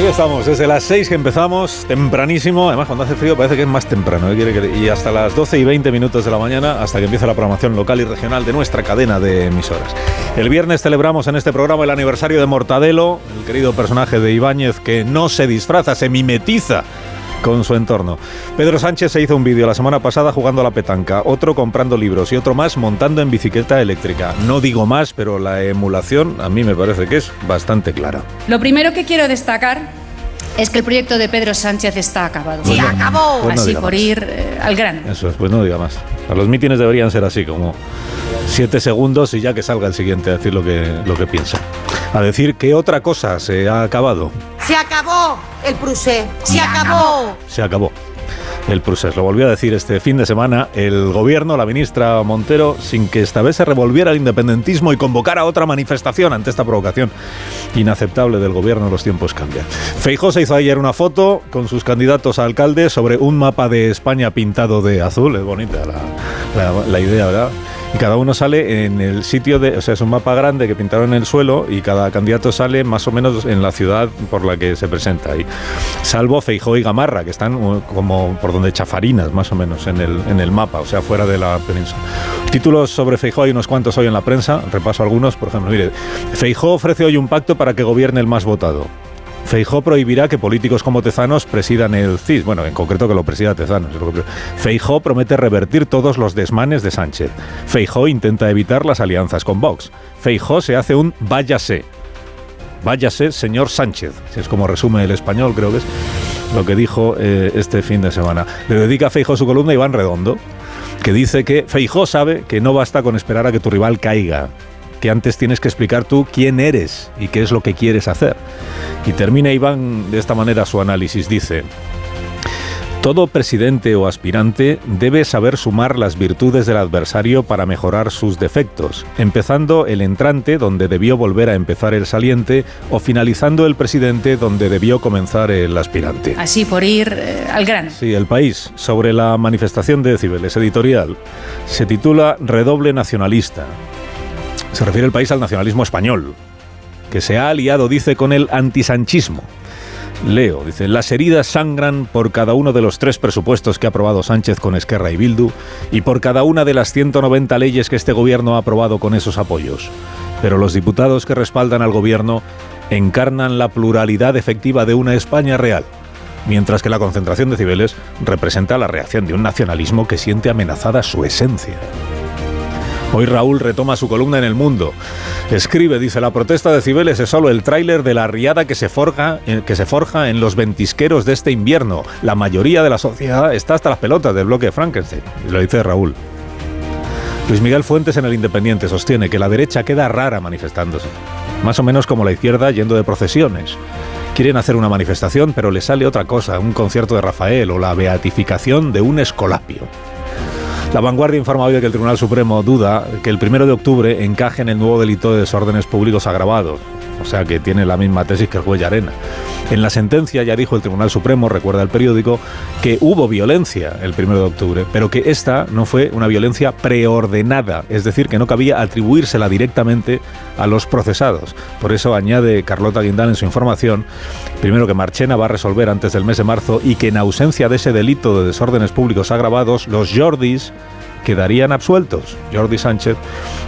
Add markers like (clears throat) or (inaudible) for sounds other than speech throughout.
Ahí estamos, desde las 6 que empezamos, tempranísimo, además cuando hace frío parece que es más temprano, ¿eh? y hasta las 12 y 20 minutos de la mañana, hasta que empieza la programación local y regional de nuestra cadena de emisoras. El viernes celebramos en este programa el aniversario de Mortadelo, el querido personaje de Ibáñez que no se disfraza, se mimetiza con su entorno. Pedro Sánchez se hizo un vídeo la semana pasada jugando a la petanca, otro comprando libros y otro más montando en bicicleta eléctrica. No digo más, pero la emulación a mí me parece que es bastante clara. Lo primero que quiero destacar es que el proyecto de Pedro Sánchez está acabado. Pues ¡Se no, acabó! pues no así por más. ir eh, al grano. Eso es, pues no diga más. A los mítines deberían ser así, como siete segundos y ya que salga el siguiente a decir lo que, lo que piensa. A decir que otra cosa se ha acabado. Se acabó el Prusé. Se acabó. Se acabó. El Prusés. Lo volvió a decir este fin de semana el gobierno, la ministra Montero, sin que esta vez se revolviera el independentismo y convocara otra manifestación ante esta provocación inaceptable del gobierno. Los tiempos cambian. Feijó se hizo ayer una foto con sus candidatos a alcalde sobre un mapa de España pintado de azul. Es bonita la- la idea, ¿verdad? Y cada uno sale en el sitio de, o sea, es un mapa grande que pintaron en el suelo y cada candidato sale más o menos en la ciudad por la que se presenta. Y salvo Feijó y Gamarra, que están uh, como por donde chafarinas, más o menos, en el, en el mapa, o sea, fuera de la península. Títulos sobre Feijó hay unos cuantos hoy en la prensa, repaso algunos, por ejemplo, mire, Feijó ofrece hoy un pacto para que gobierne el más votado. Feijó prohibirá que políticos como Tezanos presidan el CIS. Bueno, en concreto que lo presida Tezanos. Feijó promete revertir todos los desmanes de Sánchez. Feijó intenta evitar las alianzas con Vox. Feijó se hace un váyase. Váyase, señor Sánchez. Es como resume el español, creo que es lo que dijo eh, este fin de semana. Le dedica a Feijó su columna Iván Redondo, que dice que Feijó sabe que no basta con esperar a que tu rival caiga, que antes tienes que explicar tú quién eres y qué es lo que quieres hacer. Y termina Iván de esta manera su análisis. Dice, todo presidente o aspirante debe saber sumar las virtudes del adversario para mejorar sus defectos, empezando el entrante donde debió volver a empezar el saliente o finalizando el presidente donde debió comenzar el aspirante. Así por ir eh, al grano. Sí, el país, sobre la manifestación de Cibeles, editorial, se titula Redoble Nacionalista. Se refiere el país al nacionalismo español, que se ha aliado, dice, con el antisanchismo. Leo, dice, las heridas sangran por cada uno de los tres presupuestos que ha aprobado Sánchez con Esquerra y Bildu y por cada una de las 190 leyes que este gobierno ha aprobado con esos apoyos. Pero los diputados que respaldan al gobierno encarnan la pluralidad efectiva de una España real, mientras que la concentración de Cibeles representa la reacción de un nacionalismo que siente amenazada su esencia. Hoy Raúl retoma su columna en El Mundo. Escribe, dice, la protesta de Cibeles es solo el tráiler de la riada que se, forja, eh, que se forja en los ventisqueros de este invierno. La mayoría de la sociedad está hasta las pelotas del bloque de Frankenstein. Lo dice Raúl. Luis Miguel Fuentes en El Independiente sostiene que la derecha queda rara manifestándose. Más o menos como la izquierda yendo de procesiones. Quieren hacer una manifestación, pero les sale otra cosa, un concierto de Rafael o la beatificación de un escolapio. La vanguardia informa hoy de que el Tribunal Supremo duda que el primero de octubre encaje en el nuevo delito de desórdenes públicos agravados. O sea que tiene la misma tesis que el juez Arena. En la sentencia ya dijo el Tribunal Supremo, recuerda el periódico, que hubo violencia el primero de octubre, pero que esta no fue una violencia preordenada, es decir, que no cabía atribuírsela directamente a los procesados. Por eso añade Carlota Guindal en su información, primero que Marchena va a resolver antes del mes de marzo y que en ausencia de ese delito de desórdenes públicos agravados, los Jordis quedarían absueltos, Jordi Sánchez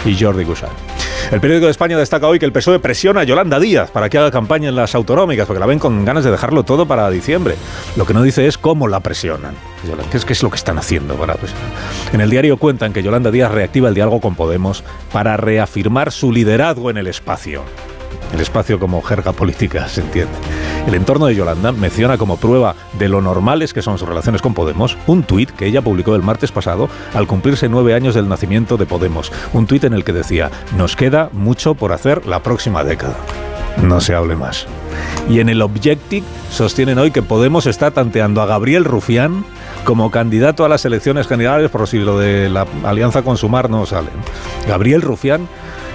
y Jordi Cuixart. El periódico de España destaca hoy que el PSOE presiona a Yolanda Díaz para que haga campaña en las autonómicas, porque la ven con ganas de dejarlo todo para diciembre. Lo que no dice es cómo la presionan. ¿Qué es, qué es lo que están haciendo para presionar? En el diario cuentan que Yolanda Díaz reactiva el diálogo con Podemos para reafirmar su liderazgo en el espacio. El espacio como jerga política, se entiende. El entorno de Yolanda menciona como prueba de lo normales que son sus relaciones con Podemos un tuit que ella publicó el martes pasado al cumplirse nueve años del nacimiento de Podemos. Un tuit en el que decía, nos queda mucho por hacer la próxima década. no se hable más. Y en el Objective sostienen hoy que Podemos está tanteando a Gabriel Rufián como candidato a las elecciones generales por si lo de la alianza con Sumar no sale. Gabriel Rufián,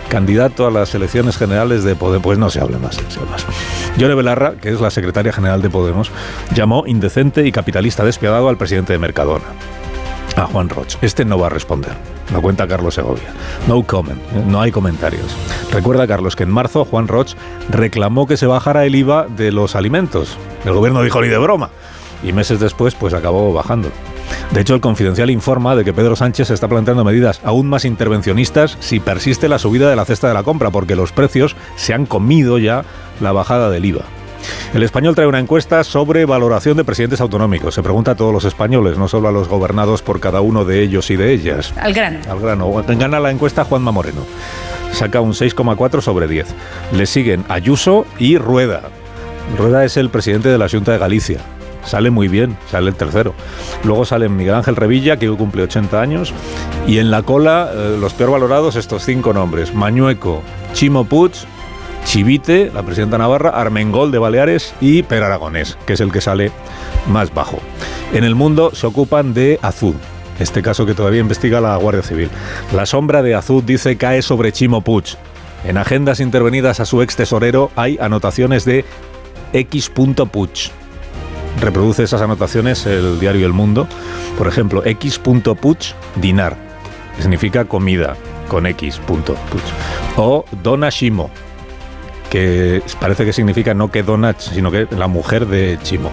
candidato a las elecciones generales de Podemos. Pues no se hable más. Se hable más. Belarra, que es la secretaria general de Podemos, llamó indecente y capitalista despiadado al presidente de Mercadona, a Juan Roch. Este no va a responder. Lo cuenta Carlos Segovia. No comment, ¿eh? no hay comentarios. Recuerda, Carlos, que en marzo Juan Roch reclamó que se bajara el IVA de los alimentos. El gobierno dijo ni de broma y meses después pues acabó bajando. De hecho, el Confidencial informa de que Pedro Sánchez está planteando medidas aún más intervencionistas si persiste la subida de la cesta de la compra, porque los precios se han comido ya la bajada del IVA. El español trae una encuesta sobre valoración de presidentes autonómicos. Se pregunta a todos los españoles, no solo a los gobernados por cada uno de ellos y de ellas. Al grano. Al grano. Gana la encuesta Juanma Moreno. Saca un 6,4 sobre 10. Le siguen Ayuso y Rueda. Rueda es el presidente de la Junta de Galicia sale muy bien, sale el tercero. Luego sale Miguel Ángel Revilla, que cumple 80 años, y en la cola eh, los peor valorados estos cinco nombres, Mañueco, Chimo Puig, Chivite, la presidenta Navarra, Armengol de Baleares y Per Aragonés, que es el que sale más bajo. En el mundo se ocupan de Azud, este caso que todavía investiga la Guardia Civil. La sombra de Azud dice cae sobre Chimo Puig. En agendas intervenidas a su ex tesorero hay anotaciones de X. Puig reproduce esas anotaciones el diario El Mundo. Por ejemplo, x.puch dinar, que significa comida, con x.puch. O Dona Shimo, que parece que significa no que Dona, sino que la mujer de Chimo.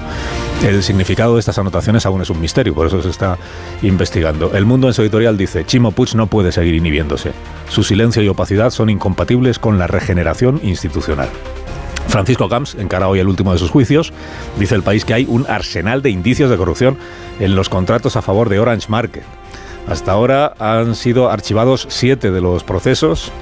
El significado de estas anotaciones aún es un misterio, por eso se está investigando. El Mundo en su editorial dice, Chimo Puig no puede seguir inhibiéndose. Su silencio y opacidad son incompatibles con la regeneración institucional. Francisco Camps encara hoy el último de sus juicios. Dice el país que hay un arsenal de indicios de corrupción en los contratos a favor de Orange Market. Hasta ahora han sido archivados siete de los procesos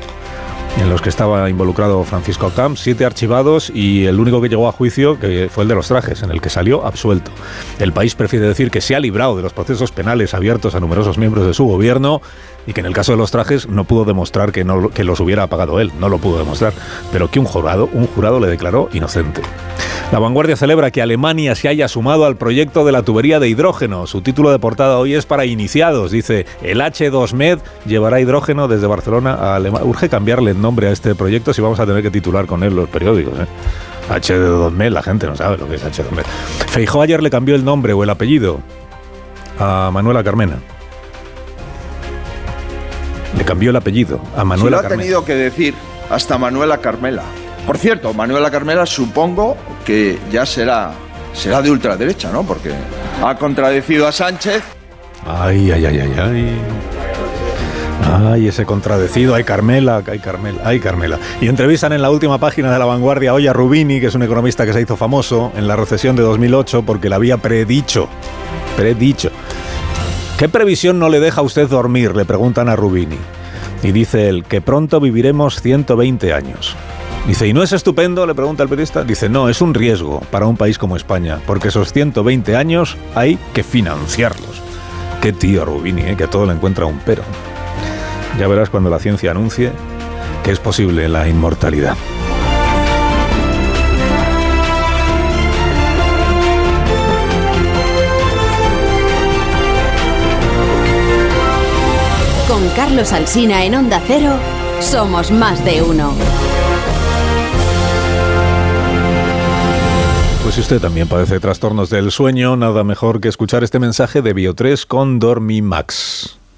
en los que estaba involucrado Francisco Camps, siete archivados y el único que llegó a juicio que fue el de los trajes, en el que salió absuelto. El país prefiere decir que se ha librado de los procesos penales abiertos a numerosos miembros de su gobierno y que en el caso de los trajes no pudo demostrar que, no, que los hubiera pagado él, no lo pudo demostrar, pero que un jurado, un jurado le declaró inocente. La vanguardia celebra que Alemania se haya sumado al proyecto de la tubería de hidrógeno. Su título de portada hoy es para iniciados. Dice, el H2Med llevará hidrógeno desde Barcelona a Alemania. Urge cambiarle el nombre a este proyecto si vamos a tener que titular con él los periódicos. ¿eh? H2Med, la gente no sabe lo que es H2Med. Feijó ayer le cambió el nombre o el apellido a Manuela Carmena. Le cambió el apellido a Manuela Se lo ha tenido que decir hasta Manuela Carmela. Por cierto, Manuela Carmela supongo que ya será, será de ultraderecha, ¿no? Porque ha contradecido a Sánchez. Ay, ay, ay, ay, ay. Ay, ese contradecido, ay Carmela, ay Carmela, ay Carmela. Y entrevistan en la última página de La Vanguardia hoy a Rubini, que es un economista que se hizo famoso en la recesión de 2008 porque la había predicho. Predicho. ¿Qué previsión no le deja a usted dormir? Le preguntan a Rubini. Y dice él que pronto viviremos 120 años. Dice, ¿y no es estupendo? Le pregunta el periodista. Dice, no, es un riesgo para un país como España, porque esos 120 años hay que financiarlos. Qué tío Rubini, ¿eh? que a todo le encuentra un pero. Ya verás cuando la ciencia anuncie que es posible la inmortalidad. Carlos Alsina en Onda Cero, somos más de uno. Pues si usted también padece trastornos del sueño, nada mejor que escuchar este mensaje de Bio3 con Dormimax.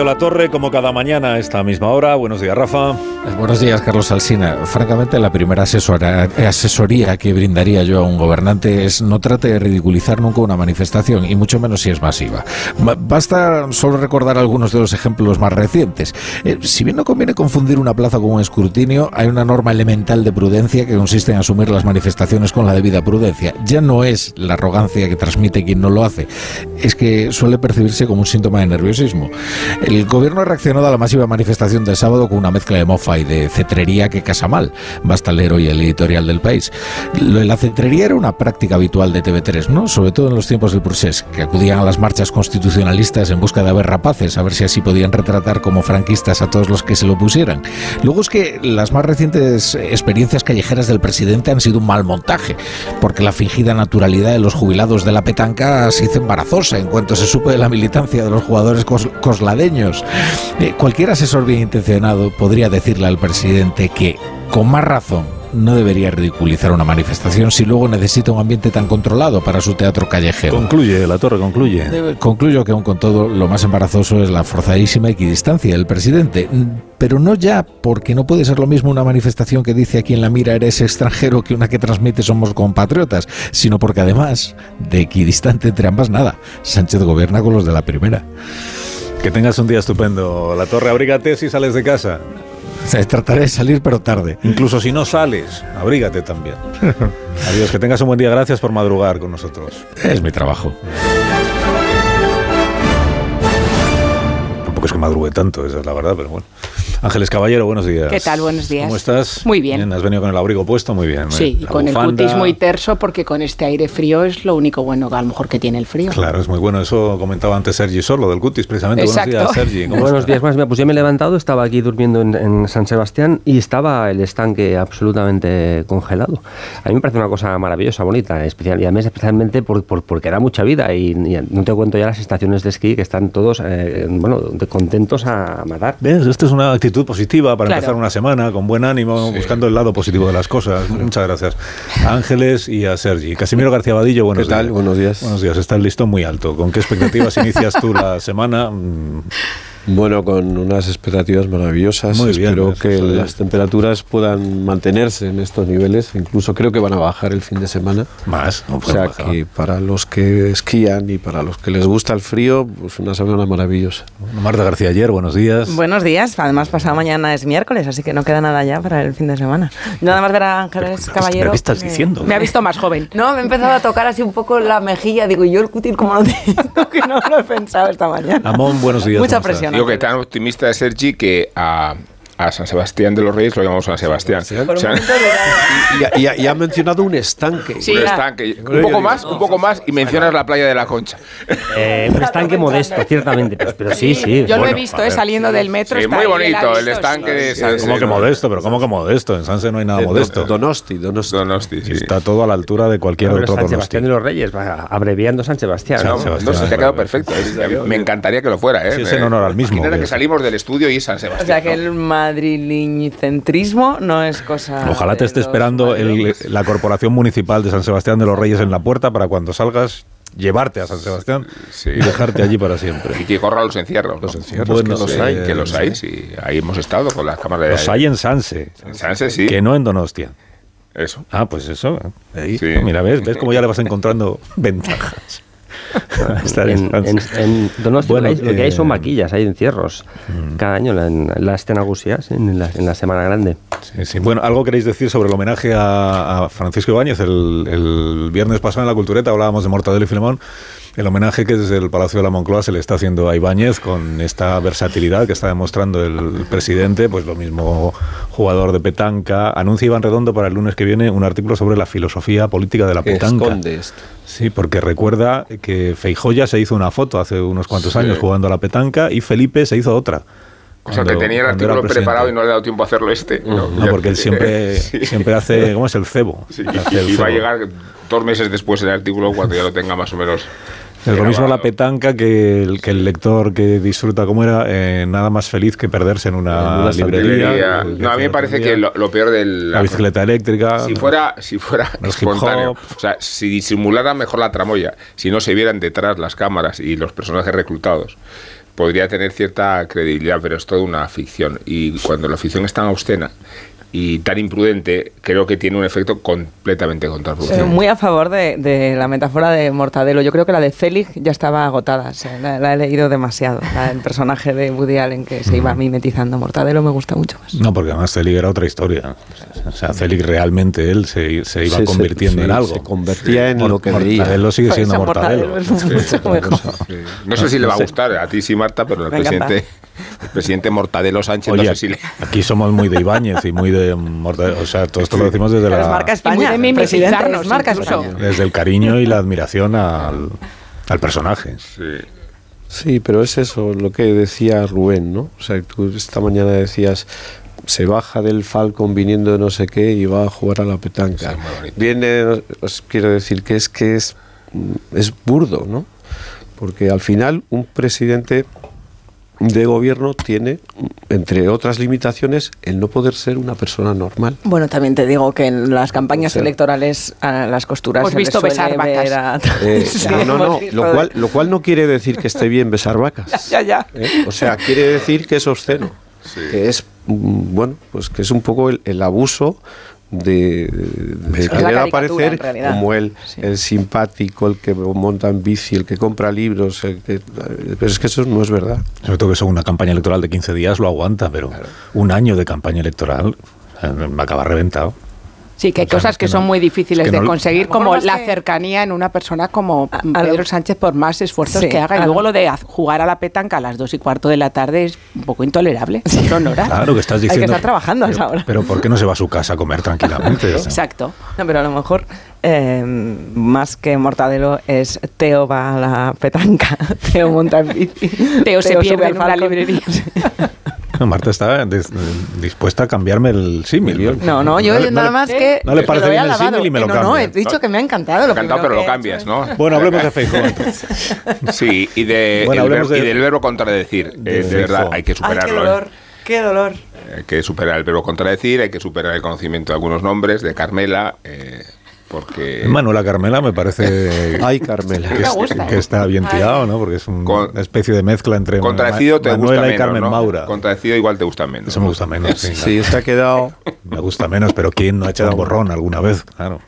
Gallo La Torre, como cada mañana a esta misma hora. Buenos días, Rafa. Buenos días, Carlos Alsina. Francamente, la primera asesora, asesoría que brindaría yo a un gobernante es no trate de ridiculizar nunca una manifestación, y mucho menos si es masiva. Basta solo recordar algunos de los ejemplos más recientes. Eh, si bien no conviene confundir una plaza con un escrutinio, hay una norma elemental de prudencia que consiste en asumir las manifestaciones con la debida prudencia. Ya no es la arrogancia que transmite quien no lo hace, es que suele percibirse como un síntoma de nerviosismo. El gobierno ha reaccionado a la masiva manifestación del sábado con una mezcla de mofa y de cetrería que casa mal. Basta leer el editorial del país. La cetrería era una práctica habitual de TV3, ¿no? Sobre todo en los tiempos del procés, que acudían a las marchas constitucionalistas en busca de haber rapaces, a ver si así podían retratar como franquistas a todos los que se lo pusieran. Luego es que las más recientes experiencias callejeras del presidente han sido un mal montaje, porque la fingida naturalidad de los jubilados de la petanca se hizo embarazosa en cuanto se supo de la militancia de los jugadores cosladeños. Eh, cualquier asesor bien intencionado podría decirle al presidente que, con más razón, no debería ridiculizar una manifestación si luego necesita un ambiente tan controlado para su teatro callejero. Concluye, la torre concluye. concluyo que aún con todo lo más embarazoso es la forzadísima equidistancia del presidente, pero no ya porque no puede ser lo mismo una manifestación que dice a quien la mira eres extranjero que una que transmite somos compatriotas, sino porque además de equidistante entre ambas nada, Sánchez gobierna con los de la primera. Que tengas un día estupendo. La torre, abrígate si sales de casa. trataré de salir, pero tarde. Incluso si no sales, abrígate también. (laughs) Adiós, que tengas un buen día. Gracias por madrugar con nosotros. Es mi trabajo. Tampoco es que madrugue tanto, esa es la verdad, pero bueno. Ángeles Caballero, buenos días. ¿Qué tal? Buenos días. ¿Cómo estás? Muy bien. Has venido con el abrigo puesto, muy bien. Sí, y con el cutis muy terso, porque con este aire frío es lo único bueno, a lo mejor que tiene el frío. Claro, es muy bueno. Eso comentaba antes Sergi Solo, del cutis, precisamente. Exacto. Buenos días, Sergi. Buenos días, más. Pues ya me he levantado, estaba aquí durmiendo en, San Sebastián y estaba el estanque absolutamente congelado. A mí me parece una cosa maravillosa, bonita, especial, y además especialmente por, porque da mucha vida y, no te cuento ya las estaciones de esquí que están todos, eh, bueno, contentos a matar. ¿Ves? Esta es una actitud positiva para empezar una semana con buen ánimo, buscando el lado positivo de las cosas. Muchas gracias a Ángeles y a Sergi. Casimiro García Vadillo, buenos ¿Qué tal? Buenos días. Buenos días. Está el listón muy alto. ¿Con qué expectativas inicias tú la semana? Bueno, con unas expectativas maravillosas. Muy bien, Espero que las temperaturas puedan mantenerse en estos niveles. Incluso creo que van a bajar el fin de semana. Más. o sea que para los que esquían y para los que les gusta el frío, pues una semana maravillosa. Marta García ayer, buenos días. Buenos días. Además, pasado mañana es miércoles, así que no queda nada ya para el fin de semana. Nada más ver a Ángeles Caballero. ¿Qué estás diciendo? Me ha visto más joven. No, me he empezado a tocar así un poco la mejilla. Digo, yo el cutil como no tengo, (laughs) que no lo he pensado esta mañana. Amón, buenos días. Mucha presión. Digo que tan optimista de Sergi que a, a San Sebastián de los Reyes lo llamamos San Sebastián. y, ha mencionado un estanque. un estanque. Un poco más, un poco más y mencionas la playa de la Concha. Eh, un estanque modesto, ciertamente, pero, sí, sí. Yo lo he visto, eh, saliendo del metro. Sí, muy bonito, el, estanque de Sanse. ¿Cómo que modesto? Pero ¿cómo que modesto? En Sanse no hay nada modesto. Donosti, Donosti. Donosti sí. Está todo a la altura de cualquier otro San Sebastián de los Reyes, abreviando San Sebastián. No, no, se te ha quedado perfecto. Me encantaría que lo fuera, ¿eh? Sí, es en honor al mismo. Imagínate que salimos del estudio y San Sebastián. O sea, que el madrileñicentrismo no es cosa... Ojalá te esté esperando la Corporación Municipal de San Sebastián de los Reyes en la puerta para cuando salgas llevarte a San Sebastián y dejarte allí para siempre. Y que corra los encierros. Los encierros. que los hay. Que los hay, sí. Ahí hemos estado con las cámaras de... Los hay en Sanse. En Sanse, sí. Que no en Donostia. Eso. Ah, pues eso. Ahí. Mira, ves, ves cómo ya le vas encontrando ventajas. (laughs) (laughs) en, en, Donosti lo que hay son eh, maquillas, hay encierros mm. cada año en la escena Gusias, en la, en la Semana Grande. Bueno, ¿algo queréis decir sobre el homenaje a, Francisco Ibáñez? El, el, viernes pasado en la Cultureta hablábamos de Mortadelo y Filemón el homenaje que desde el Palacio de la Moncloa se le está haciendo a Ibáñez con esta versatilidad que está demostrando el presidente, pues lo mismo jugador de petanca. Anuncia Iván Redondo para el lunes que viene un artículo sobre la filosofía política de la petanca. Esto. Sí, porque recuerda que Feijoya se hizo una foto hace unos cuantos años jugando a la petanca y Felipe se hizo otra. O sea, que tenía el artículo preparado y no le ha dado tiempo a hacerlo este. No, porque él siempre, (laughs) siempre hace, ¿cómo es? El cebo. (laughs) y, va a llegar dos meses después el artículo cuando ya lo tenga más o menos es lo mismo la petanca que el, que el lector que disfruta como era, eh, nada más feliz que perderse en una, librería. No, a mí me parece que lo, peor de La bicicleta eléctrica. Si fuera, si fuera espontáneo, o sea, si disimulara mejor la tramoya, si no se vieran detrás las cámaras y los personajes reclutados podría tener cierta credibilidad, pero es toda una ficción. Y cuando la ficción es tan obscena y tan imprudente, creo que tiene un efecto completamente contraproducente. muy a favor de, la metáfora de Mortadelo. Yo creo que la de Zelig ya estaba agotada. la, he leído demasiado. el personaje de Woody Allen que se iba mimetizando. Mortadelo me gusta mucho más. No, porque además Zelig era otra historia. O sea, Zelig realmente él se, iba convirtiendo en algo. Se convertía en lo que veía. Mortadelo sigue siendo Mortadelo. No sé si le va a gustar a ti sí, Marta, pero el presidente, el presidente Mortadelo Sánchez no sé si le... Aquí somos muy de Ibáñez y muy de o sea, todo esto lo decimos desde la... Marca España, de presidente, marca España. Desde el cariño y la admiración al, al personaje. Sí. Sí, pero es eso lo que decía Rubén, ¿no? O sea, tú esta mañana decías, se baja del Falcon viniendo de no sé qué y va a jugar a la petanca. Viene, os quiero decir que es que es, es burdo, ¿no? Porque al final un presidente de gobierno tiene, entre otras limitaciones, el no poder ser una persona normal. Bueno, también te digo que en las campañas electorales a las costuras Hemos visto besar vacas. Eh, (laughs) no, no, no, lo cual, lo cual no quiere decir que esté bien besar vacas. (laughs) Ya, ya. ¿Eh? O sea, quiere decir que es obsceno, que es, mm, bueno, pues que es un poco el abuso de, querer aparecer como el, el simpático, el que monta en bici, el que compra libros. pero es que eso no es verdad. Sobre todo que eso una campaña electoral de 15 días lo aguanta, pero un año de campaña electoral eh, va a acabar reventado. Sí, que hay cosas que, son muy difíciles de conseguir, como la cercanía en una persona como Pedro Sánchez, por más esfuerzos que haga. Y luego lo de jugar a la petanca a las dos y cuarto de la tarde es un poco intolerable. Son horas. Claro que estás diciendo. Hay que estar trabajando a esa hora. Pero ¿por qué no se va a su casa a comer tranquilamente? (laughs) Exacto. No, pero a lo mejor eh, más que Mortadelo es Teo va a la petanca, (laughs) Teo monta en bici. Teo, se pierde en una librería. (laughs) Marta está dispuesta a cambiarme el símil. No, no, yo nada más que. No le parece bien el símil y me lo no, cambia. No, he dicho que me ha encantado. Lo encantado, pero lo cambias, ¿no? (laughs) Bueno, hablemos de Facebook (laughs) Sí, y, de, y del verbo contradecir. De, eh, de verdad, hay que superarlo. qué dolor. ¿eh? Qué dolor. Hay que superar el verbo contradecir, hay que superar el conocimiento de algunos nombres, de Carmela. Eh, porque Manuela Carmela me parece (laughs) Ay, Carmela. Que, está bien tirado, ¿no? Porque es una especie de mezcla entre contradecido te Manuela gusta y Carmen ¿no? Maura. Contradecido igual te gusta menos. Eso me gusta menos. Sí, sí se ha quedado. Me gusta menos, pero ¿quién no ha echado borrón alguna vez? Claro.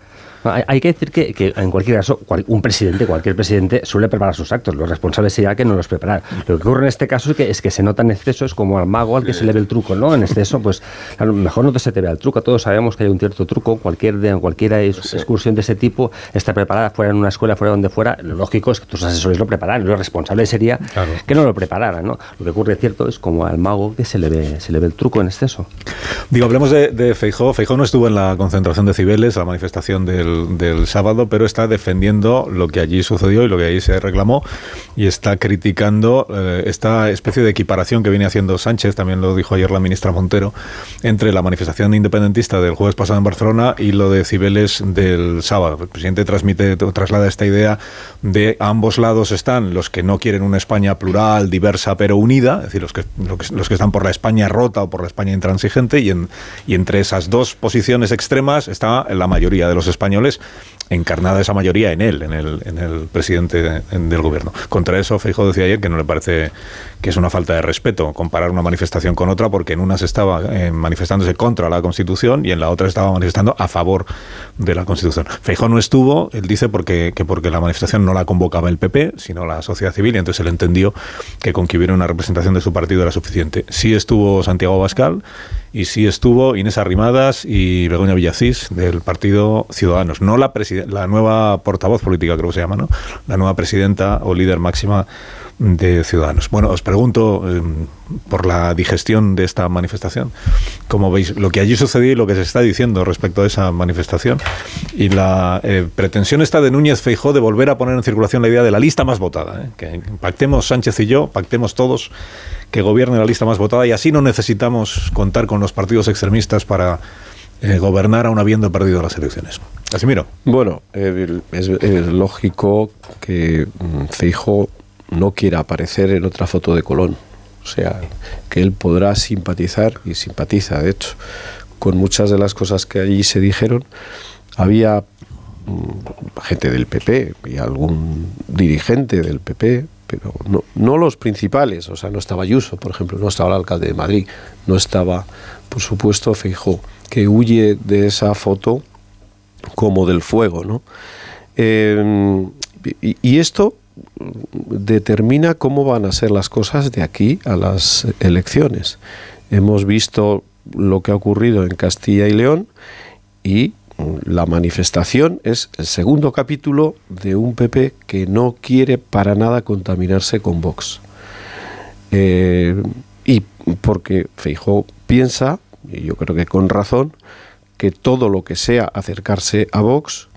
Hay, que decir que, en cualquier caso, un presidente, cualquier presidente, suele preparar sus actos. Los responsables sería que no los preparar. Lo que ocurre en este caso es que, es que se nota en exceso, es como al mago al que se le ve el truco, ¿no? En exceso, pues a lo mejor no se te ve el truco. Todos sabemos que hay un cierto truco. Cualquier, de, cualquier excursión de ese tipo está preparada fuera en una escuela, fuera donde fuera. Lo lógico es que tus asesores lo prepararan. Lo responsable sería que no lo prepararan, ¿no? Lo que ocurre, cierto, es como al mago que se le ve, se le ve el truco en exceso. Digo, hablemos de, de Feijó. Feijó no estuvo en la concentración de Cibeles, la manifestación del, del sábado pero está defendiendo lo que allí sucedió y lo que allí se reclamó y está criticando eh, esta especie de equiparación que viene haciendo Sánchez, también lo dijo ayer la ministra Montero, entre la manifestación independentista del jueves pasado en Barcelona y lo de Cibeles del sábado. El presidente transmite, traslada esta idea de ambos lados están los que no quieren una España plural, diversa, pero unida, es decir, los que, los que están por la España rota o por la España intransigente, y, en, y entre esas dos posiciones extremas está la mayoría de los españoles encarnada esa mayoría en él, en el, en el presidente del gobierno. Contra eso, Feijóo decía ayer que no le parece que es una falta de respeto comparar una manifestación con otra, porque en una se estaba eh, manifestándose contra la Constitución y en la otra estaba manifestando a favor de la Constitución. Feijóo no estuvo, él dice porque, que porque la manifestación no la convocaba el PP, sino la sociedad civil, y entonces él entendió que con que hubiera una representación de su partido era suficiente. Sí estuvo Santiago Bascal y sí estuvo Inés Arrimadas y Begoña Villacís del Partido Ciudadanos, no la, la nueva portavoz política creo que se llama, ¿no? la nueva presidenta o líder máxima de Ciudadanos. Bueno, os pregunto em, por la digestión de esta manifestación, cómo veis lo que allí sucedió y lo que se está diciendo respecto a esa manifestación y la eh, pretensión está de Núñez Feijó de volver a poner en circulación la idea de la lista más votada, ¿eh? que pactemos Sánchez y yo, pactemos todos que gobierne la lista más votada y así no necesitamos contar con los partidos extremistas para eh, gobernar aún habiendo perdido las elecciones. Casimiro. Bueno, es, lógico que mm, Feijo no quiera aparecer en otra foto de Colón. O sea, que él podrá simpatizar, y simpatiza de hecho, con muchas de las cosas que allí se dijeron. Había mm, gente del PP y algún dirigente del PP pero no, no los principales. O sea, no estaba Ayuso, por ejemplo, no estaba el alcalde de Madrid, no estaba, por supuesto, Feijó, que huye de esa foto como del fuego, ¿no? Eh, y, esto determina cómo van a ser las cosas de aquí a las elecciones. Hemos visto lo que ha ocurrido en Castilla y León y la manifestación es el segundo capítulo de un PP que no quiere para nada contaminarse con Vox. Eh, y porque Feijó piensa, y yo creo que con razón, que todo lo que sea acercarse a Vox,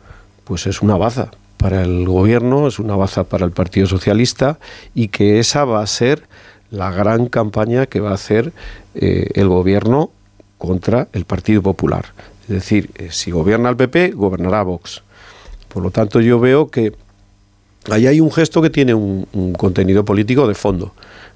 pues es una baza para el gobierno, es una baza para el Partido Socialista y que esa va a ser la gran campaña que va a hacer eh, el gobierno contra el Partido Popular. Es decir, eh, si gobierna el PP, gobernará Vox. Por lo tanto, yo veo que ahí hay un gesto que tiene un, contenido político de fondo,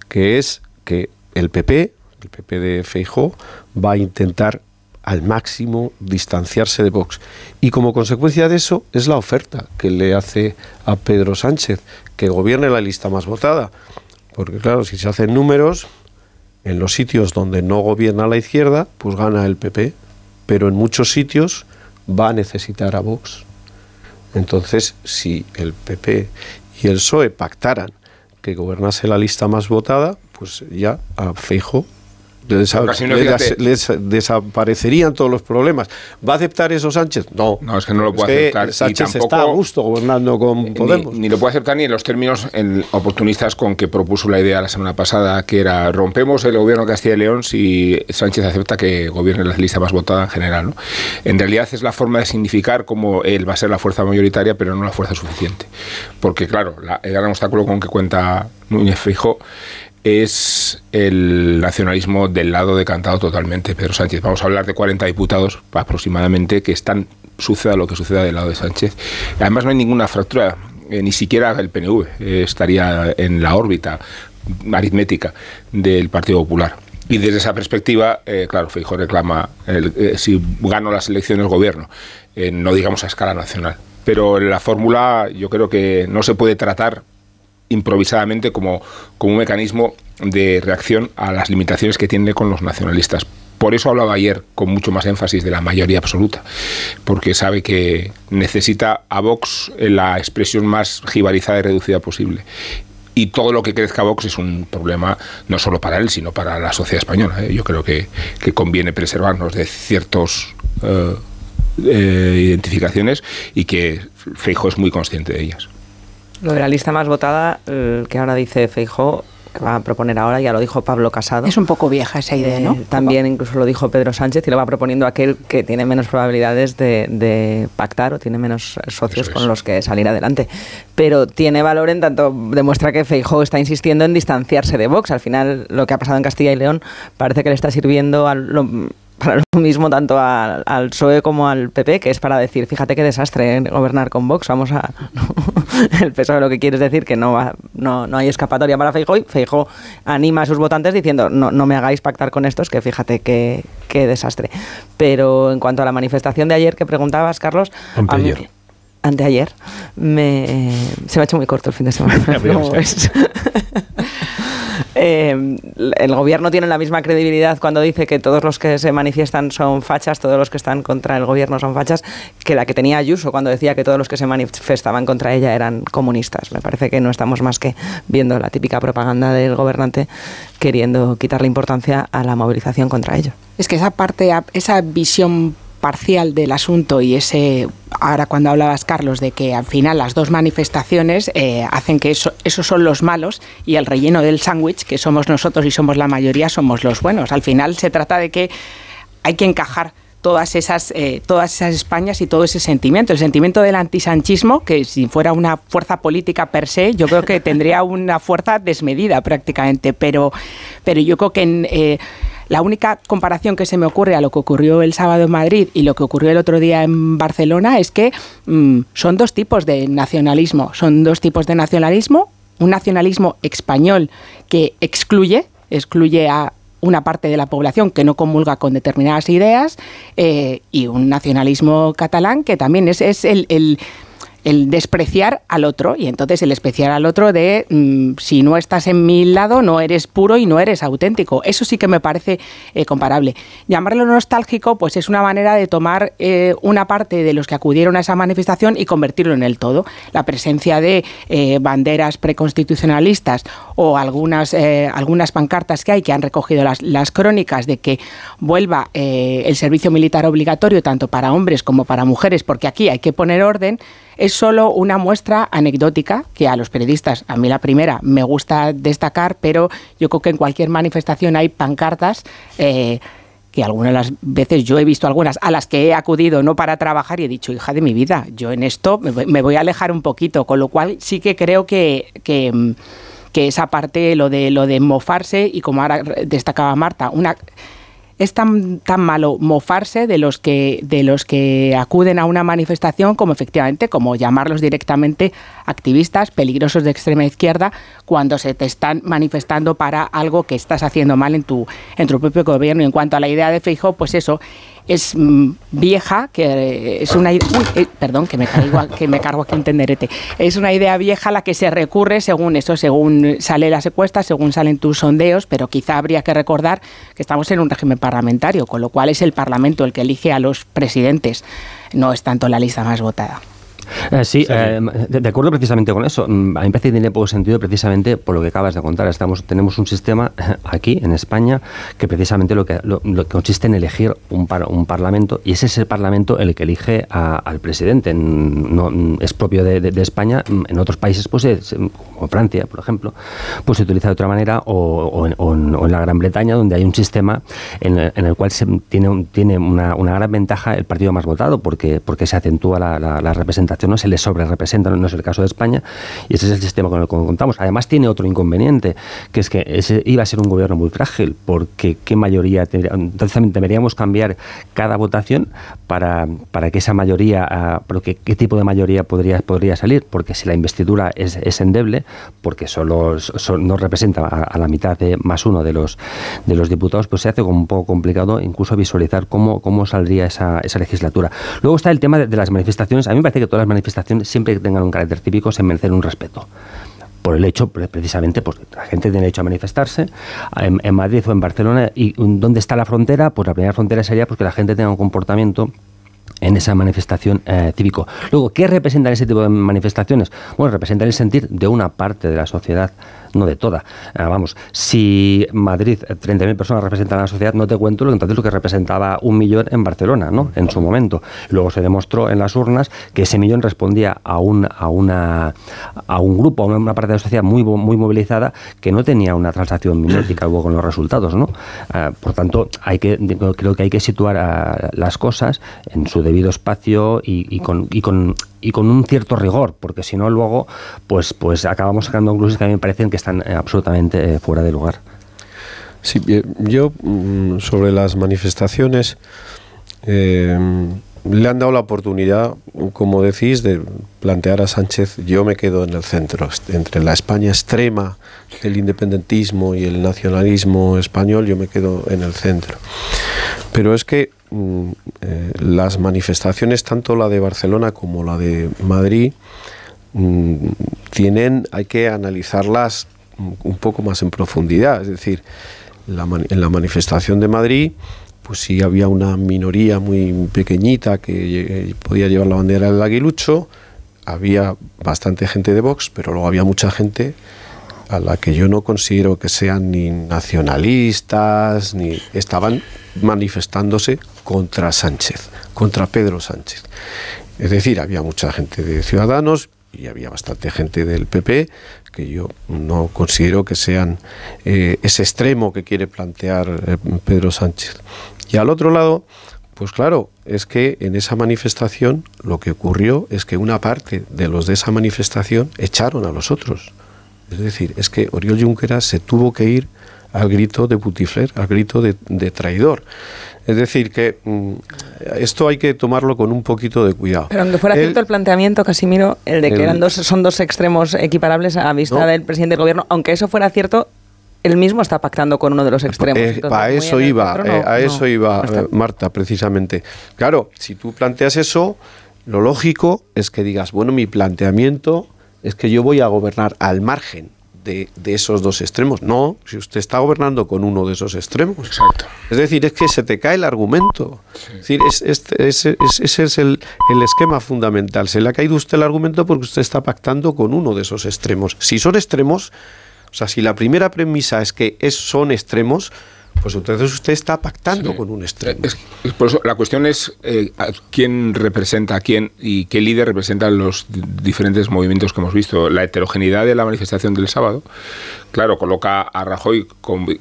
que es que el PP, el PP de Feijó, va a intentar al máximo distanciarse de Vox. Y como consecuencia de eso es la oferta que le hace a Pedro Sánchez, que gobierne la lista más votada. Porque claro, si se hacen números, en los sitios donde no gobierna la izquierda, pues gana el PP pero en muchos sitios va a necesitar a Vox. Entonces, si el PP y el PSOE pactaran que gobernase la lista más votada, pues ya a les, desaparecerían todos los problemas. ¿Va a aceptar eso Sánchez? No. No, es que no lo puede aceptar. Sánchez está a gusto gobernando con Podemos. Ni, lo puede aceptar ni en los términos oportunistas con que propuso la idea la semana pasada, que era rompemos el gobierno de Castilla y León si Sánchez acepta que gobierne la lista más votada en general. ¿no? En realidad es la forma de significar cómo él va a ser la fuerza mayoritaria, pero no la fuerza suficiente. Porque, claro, el gran obstáculo con que cuenta Núñez Feijóo es el nacionalismo del lado decantado totalmente Pedro Sánchez. Vamos a hablar de 40 diputados aproximadamente que están, suceda lo que suceda del lado de Sánchez. Además no hay ninguna fractura, eh, ni siquiera el PNV eh, estaría en la órbita aritmética del Partido Popular. Y desde esa perspectiva, eh, claro, Feijóo reclama, si gano las elecciones, gobierno, no digamos a escala nacional. Pero la fórmula yo creo que no se puede tratar improvisadamente como, como un mecanismo de reacción a las limitaciones que tiene con los nacionalistas. Por eso hablaba ayer con mucho más énfasis de la mayoría absoluta, porque sabe que necesita a Vox la expresión más jibarizada y reducida posible. Y todo lo que crezca Vox es un problema no solo para él, sino para la sociedad española. ¿eh? Yo creo que, conviene preservarnos de ciertos eh, eh, identificaciones y que Feijo es muy consciente de ellas. Lo de la lista más votada, que ahora dice Feijó, que va a proponer ahora, ya lo dijo Pablo Casado. Es un poco vieja esa idea, ¿no? Eh, también incluso lo dijo Pedro Sánchez y lo va proponiendo aquel que tiene menos probabilidades de, pactar o tiene menos socios con los que salir adelante. Pero tiene valor en tanto demuestra que Feijó está insistiendo en distanciarse de Vox. Al final, lo que ha pasado en Castilla y León parece que le está sirviendo a lo, para lo mismo tanto al, PSOE como al PP, que es para decir, fíjate qué desastre gobernar con Vox, vamos a... (laughs) el PSOE lo que quiere es decir que no, va, no, no hay escapatoria para Feijóo y Feijóo anima a sus votantes diciendo, no, no me hagáis pactar con estos, que fíjate qué, qué desastre. Pero en cuanto a la manifestación de ayer que preguntabas, Carlos... Anteayer. anteayer, me, se me ha hecho muy corto el fin de semana. (laughs) (laughs) Eh, el gobierno tiene la misma credibilidad cuando dice que todos los que se manifiestan son fachas, todos los que están contra el gobierno son fachas, que la que tenía Ayuso cuando decía que todos los que se manifestaban contra ella eran comunistas. Me parece que no estamos más que viendo la típica propaganda del gobernante queriendo quitarle importancia a la movilización contra ello. Es que esa parte, esa visión parcial del asunto y ese ahora cuando hablabas Carlos de que al final las dos manifestaciones eh, hacen que eso, esos son los malos y el relleno del sándwich que somos nosotros y somos la mayoría somos los buenos al final se trata de que hay que encajar todas esas, eh, todas esas Españas y todo ese sentimiento. El sentimiento del antisanchismo, que si fuera una fuerza política per se, yo creo que tendría una fuerza desmedida prácticamente, pero, pero yo creo que en, eh, la única comparación que se me ocurre a lo que ocurrió el sábado en Madrid y lo que ocurrió el otro día en Barcelona es que mm, son dos tipos de nacionalismo. Son dos tipos de nacionalismo. Un nacionalismo español que excluye, excluye a una parte de la población que no comulga con determinadas ideas eh, y un nacionalismo catalán que también es, el el despreciar al otro y entonces el despreciar al otro de mm, si no estás en mi lado no eres puro y no eres auténtico. Eso sí que me parece eh, comparable. Llamarlo nostálgico pues es una manera de tomar eh, una parte de los que acudieron a esa manifestación y convertirlo en el todo. La presencia de eh, banderas preconstitucionalistas o algunas, algunas pancartas que hay que han recogido las, las crónicas de que vuelva el servicio militar obligatorio tanto para hombres como para mujeres, porque aquí hay que poner orden es solo una muestra anecdótica que a los periodistas, a mí la primera, me gusta destacar, pero yo creo que en cualquier manifestación hay pancartas. Eh, que algunas las veces yo he visto algunas a las que he acudido no para trabajar y he dicho, hija de mi vida, yo en esto me voy a alejar un poquito, con lo cual sí que creo que, que, que esa parte, lo de, lo de mofarse y como ahora destacaba Marta, una es tan, tan malo mofarse de los que de los que acuden a una manifestación como efectivamente como llamarlos directamente activistas peligrosos de extrema izquierda cuando se te están manifestando para algo que estás haciendo mal en tu en tu propio gobierno. Y en cuanto a la idea de Feijóo, pues eso es mm, vieja, que es una eh, perdón, que me cargo, que me cargo aquí un tenderete. Es una idea vieja a la que se recurre según eso, según sale la secuestra, según salen tus sondeos, pero quizá habría que recordar que estamos en un régimen parlamentario, con lo cual es el Parlamento el que elige a los presidentes, no es tanto la lista más votada. Eh, sí, eh, de, acuerdo precisamente con eso. Mm, a mí me parece que tiene poco sentido precisamente por lo que acabas de contar. Estamos, tenemos un sistema aquí en España que precisamente lo que, lo, que consiste en elegir un, un parlamento y ese es el parlamento el que elige al presidente. No, es propio de, España. En otros países, pues como Francia, por ejemplo, pues se utiliza de otra manera o, en, la Gran Bretaña donde hay un sistema en, el cual se tiene, tiene una, gran ventaja el partido más votado porque, porque se acentúa la representación no se le sobre representa, no es el caso de España, y ese es el sistema con el que contamos. Además tiene otro inconveniente, que es que ese iba a ser un gobierno muy frágil, porque qué mayoría tendría, entonces deberíamos cambiar cada votación para, para que esa mayoría, ah, porque qué tipo de mayoría podría, podría salir, porque si la investidura es, es endeble, porque solo, no representa a, la mitad de más uno de los, de los diputados, pues se hace como un poco complicado incluso visualizar cómo, cómo saldría esa, esa legislatura. Luego está el tema de, de las manifestaciones. A mí me parece que todas las manifestaciones siempre que tengan un carácter cívico se merecen un respeto por el hecho, precisamente, pues la gente tiene derecho a manifestarse en, Madrid o en Barcelona. ¿Y dónde está la frontera? Pues la primera frontera sería pues, que la gente tenga un comportamiento en esa manifestación eh, cívico. Luego, ¿qué representan ese tipo de manifestaciones? Bueno, representan el sentir de una parte de la sociedad no de toda. Ah, vamos, si Madrid, 30.000 personas representan a la sociedad, no te cuento lo, entonces lo que representaba un millón en Barcelona, ¿no? En su momento. Luego se demostró en las urnas que ese millón respondía a un, a una, a un grupo, a una parte de la sociedad muy, muy movilizada que no tenía una transacción mimética luego con los resultados, ¿no? Ah, por tanto, hay que, creo que hay que situar ah, las cosas en su debido espacio y, con, y con y con un cierto rigor, porque si no luego pues pues acabamos sacando conclusiones que a mí me parecen que están eh, absolutamente eh, fuera de lugar. Sí, yo mm, sobre las manifestaciones eh, le han dado la oportunidad, como decís, de plantear a Sánchez, yo me quedo en el centro, entre la España extrema, el independentismo y el nacionalismo español, yo me quedo en el centro. Pero es que Mm, eh, las manifestaciones, tanto la de Barcelona como la de Madrid, tienen, hay que analizarlas un poco más en profundidad. Es decir, en la manifestación de Madrid, pues sí había una minoría muy pequeñita que podía llevar la bandera del aguilucho, había bastante gente de Vox, pero luego había mucha gente a la que yo no considero que sean ni nacionalistas, ni estaban manifestándose contra Sánchez, contra Pedro Sánchez. Es decir, había mucha gente de Ciudadanos y había bastante gente del PP que yo no considero que sean eh, ese extremo que quiere plantear eh, Pedro Sánchez. Y al otro lado, pues claro, es que en esa manifestación lo que ocurrió es que una parte de los de esa manifestación echaron a los otros. Es decir, es que Oriol Junqueras se tuvo que ir al grito de Putifler, al grito de, traidor. Es decir, que mm, esto hay que tomarlo con un poquito de cuidado. Pero aunque fuera cierto el planteamiento, Casimiro, el de que eran dos, son dos extremos equiparables a vista del presidente del gobierno, aunque eso fuera cierto, él mismo está pactando con uno de los extremos. Eh, a eso iba, a eso iba, Marta, precisamente. Claro, si tú planteas eso, lo lógico es que digas, bueno, mi planteamiento es que yo voy a gobernar al margen de, esos dos extremos. No, si usted está gobernando con uno de esos extremos. Exacto. Es decir, es que se te cae el argumento. Es decir, ese es el, el, esquema fundamental. Se le ha caído usted el argumento porque usted está pactando con uno de esos extremos. Si son extremos, o sea, si la primera premisa es que es, son extremos, pues entonces usted está pactando con un extremo. por eso la cuestión es eh, quién representa a quién y qué líder representa los diferentes movimientos que hemos visto. La heterogeneidad de la manifestación del sábado, claro, coloca a Rajoy,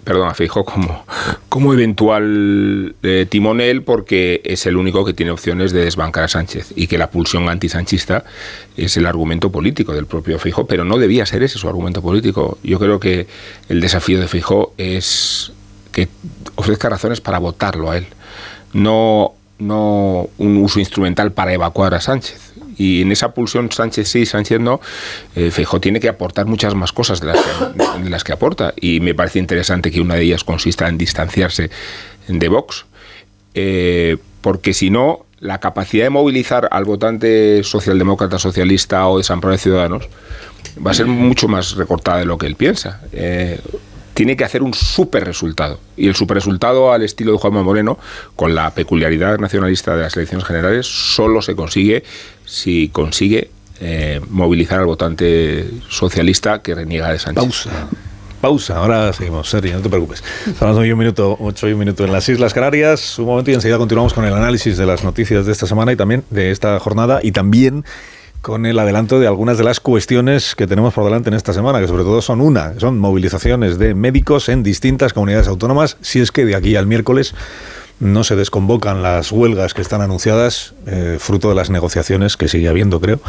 perdón, a Feijóo como, como eventual eh, timonel porque es el único que tiene opciones de desbancar a Sánchez y que la pulsión antisanchista es el argumento político del propio Feijóo, pero no debía ser ese su argumento político. Yo creo que el desafío de Feijóo es que ofrezca razones para votarlo a él, no, no un uso instrumental para evacuar a Sánchez. Y en esa pulsión Sánchez sí, Sánchez no, eh, tiene que aportar muchas más cosas (coughs) de las, que, aporta. Y me parece interesante que una de ellas consista en distanciarse de Vox, eh, porque si no, la capacidad de movilizar al votante socialdemócrata, socialista o de San Pablo de Ciudadanos va a ser mucho más recortada de lo que él piensa. Eh, tiene que hacer un super resultado. Y el super resultado al estilo de Juanma Moreno, con la peculiaridad nacionalista de las elecciones generales, solo se consigue si consigue eh, movilizar al votante socialista que reniega de Sánchez. Pausa. Pausa, ahora seguimos, Sergio, no te preocupes. Son las un minuto, 8 y un minuto en las Islas Canarias. Un momento y enseguida continuamos con el análisis de las noticias de esta semana y también de esta jornada y también con el adelanto de algunas de las cuestiones que tenemos por delante en esta semana, que sobre todo son una, son movilizaciones de médicos en distintas comunidades autónomas, si es que de aquí al miércoles no se desconvocan las huelgas que están anunciadas, eh, fruto de las negociaciones que sigue habiendo, creo,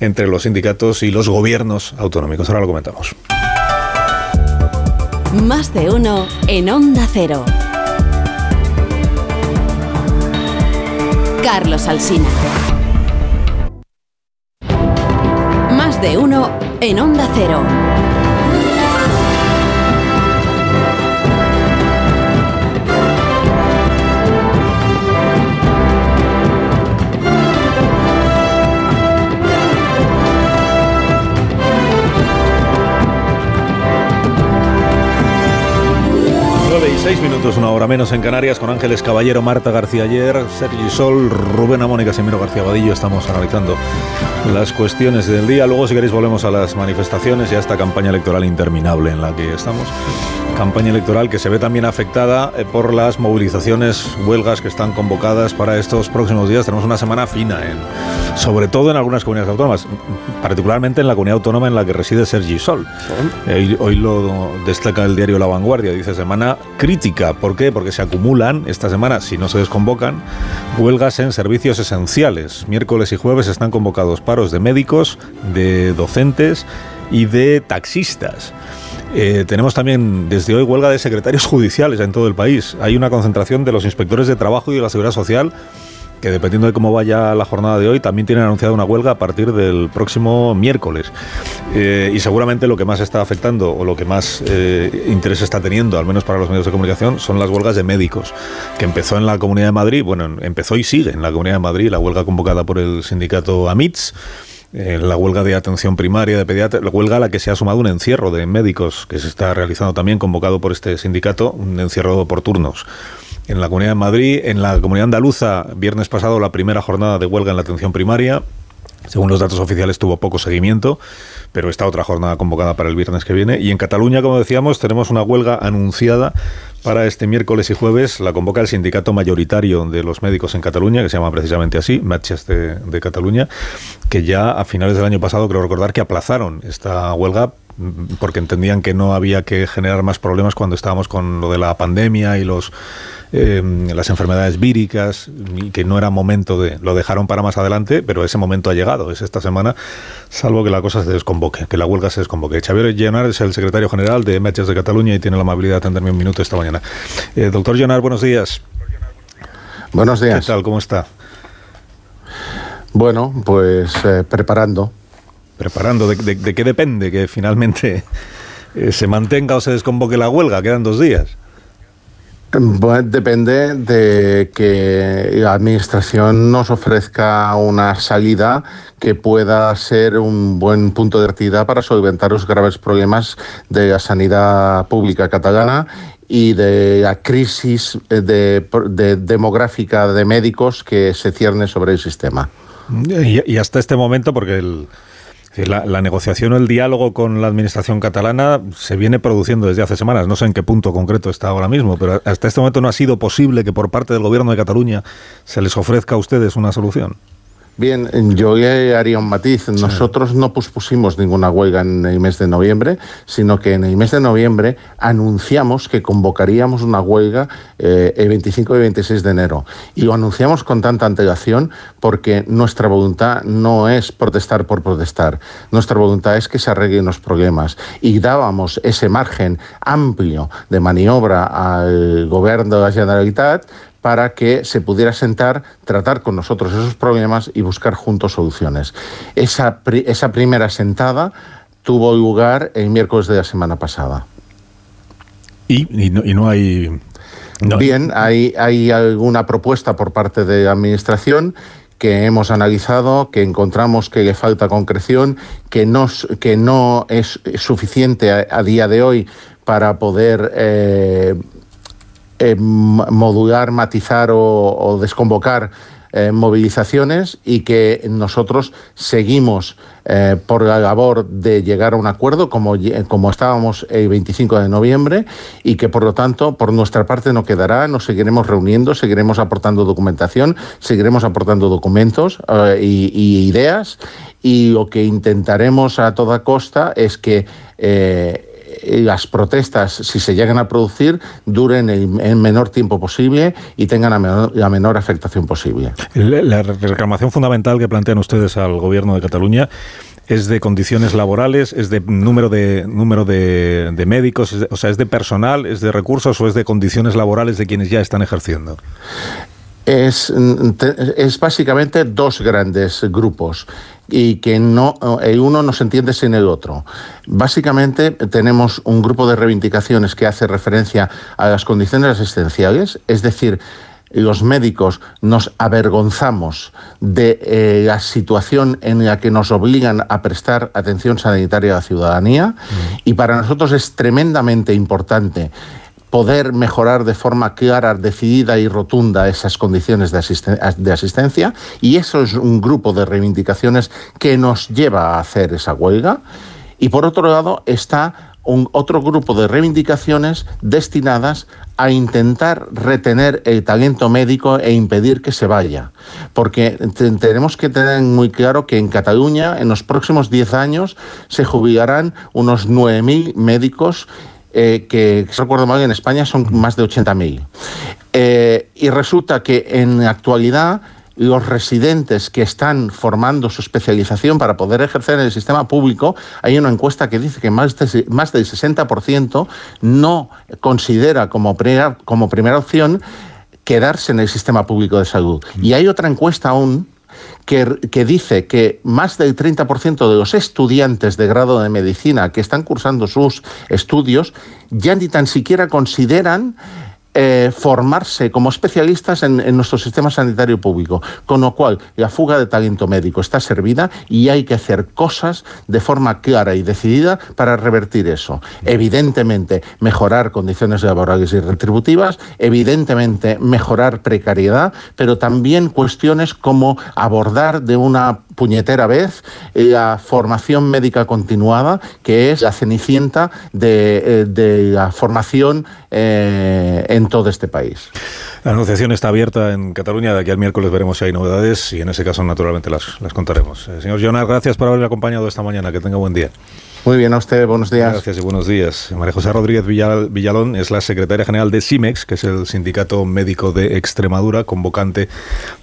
entre los sindicatos y los gobiernos autonómicos. Ahora lo comentamos. Más de uno en Onda Cero. Carlos Alsina. De uno en Onda Cero. 9 y 6 minutos, una hora menos en Canarias, con Ángeles Caballero, Marta García Ayer, Sergi Sol, Rubén Amón y Casimiro García Vadillo. Estamos analizando las cuestiones del día. Luego, si queréis, volvemos a las manifestaciones y a esta campaña electoral interminable en la que estamos campaña electoral que se ve también afectada eh, por las movilizaciones, huelgas que están convocadas para estos próximos días. Tenemos una semana fina, en, sobre todo en algunas comunidades autónomas, particularmente en la comunidad autónoma en la que reside Sergi Sol. Eh, hoy lo destaca el diario La Vanguardia, dice semana crítica. ¿Por qué? Porque se acumulan esta semana, si no se desconvocan, huelgas en servicios esenciales. Miércoles y jueves están convocados paros de médicos, de docentes y de taxistas. Eh, tenemos también desde hoy huelga de secretarios judiciales en todo el país. Hay una concentración de los inspectores de trabajo y de la seguridad social que dependiendo de cómo vaya la jornada de hoy, también tienen anunciado una huelga a partir del próximo miércoles. Eh, y seguramente lo que más está afectando o lo que más eh, interés está teniendo, al menos para los medios de comunicación, son las huelgas de médicos, que empezó en la Comunidad de Madrid, bueno, empezó y sigue en la Comunidad de Madrid, la huelga convocada por el sindicato AMITS eh, la huelga de atención primaria, de pediatría, la huelga a la que se ha sumado un encierro de médicos que se está realizando también, convocado por este sindicato, un encierro por turnos. En la Comunidad de Madrid, en la Comunidad Andaluza, viernes pasado la primera jornada de huelga en la atención primaria, según los datos oficiales tuvo poco seguimiento, pero está otra jornada convocada para el viernes que viene. Y en Cataluña, como decíamos, tenemos una huelga anunciada para este miércoles y jueves. La convoca el sindicato mayoritario de los médicos en Cataluña, que se llama precisamente así, Matches de, de Cataluña, que ya a finales del año pasado, creo recordar, que aplazaron esta huelga porque entendían que no había que generar más problemas cuando estábamos con lo de la pandemia y los eh, las enfermedades víricas y que no era momento de lo dejaron para más adelante pero ese momento ha llegado es esta semana salvo que la cosa se desconvoque que la huelga se desconvoque. Xavier Llenar es el secretario general de Metges de Cataluña y tiene la amabilidad de atenderme un minuto esta mañana. Eh, doctor Llenar buenos días. Buenos días. ¿qué tal cómo está bueno pues eh, preparando preparando. ¿De, qué depende que finalmente eh, se mantenga o se desconvoque la huelga? Quedan dos días. Bueno, depende de que la Administración nos ofrezca una salida que pueda ser un buen punto de partida para solventar los graves problemas de la sanidad pública catalana y de la crisis de, demográfica de médicos que se cierne sobre el sistema. Y, y hasta este momento, porque el, la, negociación o el diálogo con la administración catalana se viene produciendo desde hace semanas. No sé en qué punto concreto está ahora mismo, pero hasta este momento no ha sido posible que por parte del gobierno de Cataluña se les ofrezca a ustedes una solución. Bien, yo haría un matiz. Nosotros no pospusimos ninguna huelga en el mes de noviembre, sino que en el mes de noviembre anunciamos que convocaríamos una huelga eh, el 25 y 26 de enero. Y lo anunciamos con tanta antelación porque nuestra voluntad no es protestar por protestar. Nuestra voluntad es que se arreglen los problemas. Y dábamos ese margen amplio de maniobra al gobierno de la Generalitat para que se pudiera sentar, tratar con nosotros esos problemas y buscar juntos soluciones. Esa, esa primera sentada tuvo lugar el miércoles de la semana pasada. Y, no, hay... Bien, hay, hay alguna propuesta por parte de la Administración que hemos analizado, que encontramos que le falta concreción, que no, que no es suficiente a, día de hoy para poder eh, eh, modular, matizar o, desconvocar eh, movilizaciones y que nosotros seguimos eh, por la labor de llegar a un acuerdo como, como estábamos el 25 de noviembre y que por lo tanto por nuestra parte no quedará, nos seguiremos reuniendo, seguiremos aportando documentación, seguiremos aportando documentos y, y, ideas y lo que intentaremos a toda costa es que las protestas, si se llegan a producir, duren el, menor tiempo posible y tengan la menor, afectación posible. La reclamación fundamental que plantean ustedes al Gobierno de Cataluña es de condiciones laborales, es de número de número de, médicos, o sea, es de personal, es de recursos o es de condiciones laborales de quienes ya están ejerciendo. Es, es básicamente dos grandes grupos y que no, el uno no se entiende sin el otro. Básicamente tenemos un grupo de reivindicaciones que hace referencia a las condiciones asistenciales, es decir, los médicos nos avergonzamos de eh, la situación en la que nos obligan a prestar atención sanitaria a la ciudadanía mm. y para nosotros es tremendamente importante poder mejorar de forma clara, decidida y rotunda esas condiciones de, asistencia y eso es un grupo de reivindicaciones que nos lleva a hacer esa huelga. Y por otro lado está un otro grupo de reivindicaciones destinadas a intentar retener el talento médico e impedir que se vaya. Porque tenemos que tener muy claro que en Cataluña en los próximos 10 años se jubilarán unos 9.000 médicos eh, que, si recuerdo mal, en España son más de 80.000. Eh, y resulta que en actualidad los residentes que están formando su especialización para poder ejercer en el sistema público, hay una encuesta que dice que más, más del 60% no considera como primera, como primera opción quedarse en el sistema público de salud. Y hay otra encuesta aún que, dice que más del 30% de los estudiantes de grado de medicina que están cursando sus estudios ya ni tan siquiera consideran eh, formarse como especialistas en, nuestro sistema sanitario público. Con lo cual, la fuga de talento médico está servida y hay que hacer cosas de forma clara y decidida para revertir eso. Evidentemente, mejorar condiciones laborales y retributivas, evidentemente, mejorar precariedad, pero también cuestiones como abordar de una puñetera vez la formación médica continuada, que es la cenicienta de, eh, la formación eh, en todo este país. La negociación está abierta en Cataluña. De aquí al miércoles veremos si hay novedades y en ese caso, naturalmente, las, las contaremos. Eh, señor Jonas, gracias por haberme acompañado esta mañana. Que tenga buen día. Muy bien, a usted, buenos días. Gracias y buenos días. María José Rodríguez Villalón es la secretaria general de SIMEX, que es el Sindicato Médico de Extremadura, convocante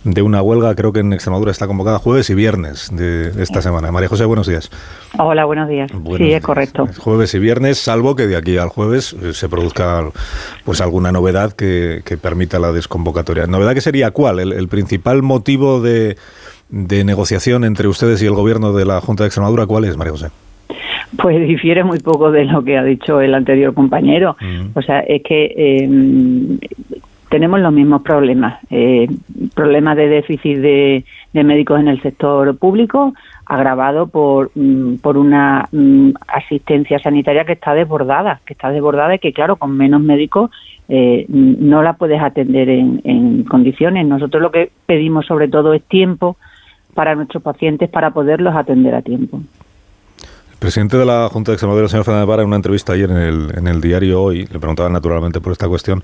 de una huelga, creo que en Extremadura está convocada jueves y viernes de esta semana. María José, buenos días. Hola, buenos días. sí, es correcto. Jueves y viernes, salvo que de aquí al jueves eh, se produzca pues alguna novedad que, permita la desconvocatoria. ¿Novedad que sería cuál? el, principal motivo de, de negociación entre ustedes y el gobierno de la Junta de Extremadura, ¿cuál es, María José? Pues difiere muy poco de lo que ha dicho el anterior compañero. O sea, es que eh, tenemos los mismos problemas. Eh, problemas de déficit de, médicos en el sector público, agravado por, mm, por una mm, asistencia sanitaria que está desbordada, que está desbordada y que, claro, con menos médicos eh, no la puedes atender en, en condiciones. Nosotros lo que pedimos sobre todo es tiempo para nuestros pacientes para poderlos atender a tiempo. Presidente de la Junta de Extremadura, señor Fernández Vara, en una entrevista ayer en el, diario Hoy, le preguntaba naturalmente por esta cuestión,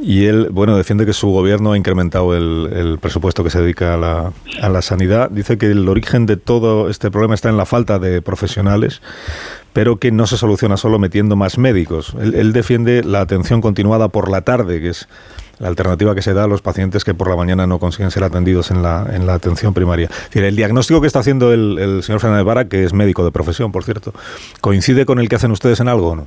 y él, bueno, defiende que su gobierno ha incrementado el, presupuesto que se dedica a la, a la, sanidad. Dice que el origen de todo este problema está en la falta de profesionales, pero que no se soluciona solo metiendo más médicos. Él, defiende la atención continuada por la tarde, que es la alternativa que se da a los pacientes que por la mañana no consiguen ser atendidos en la, en la atención primaria. el diagnóstico que está haciendo el, el señor Fernández Vara, que es médico de profesión, por cierto, ¿coincide con el que hacen ustedes en algo o no?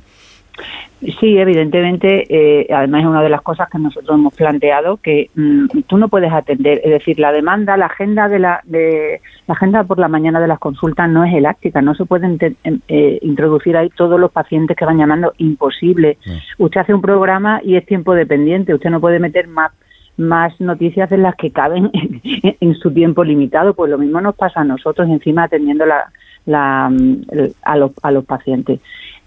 Sí, evidentemente, eh, además es una de las cosas que nosotros hemos planteado que mm, tú no puedes atender, es decir, la demanda, la agenda de la de la agenda por la mañana de las consultas no es elástica, no se pueden em, eh, introducir ahí todos los pacientes que van llamando, imposible. Usted hace un programa y es tiempo dependiente, usted no puede meter más más noticias de las que caben (laughs) en, su tiempo limitado, pues lo mismo nos pasa a nosotros encima atendiendo la, la, mm, a, los, a los pacientes.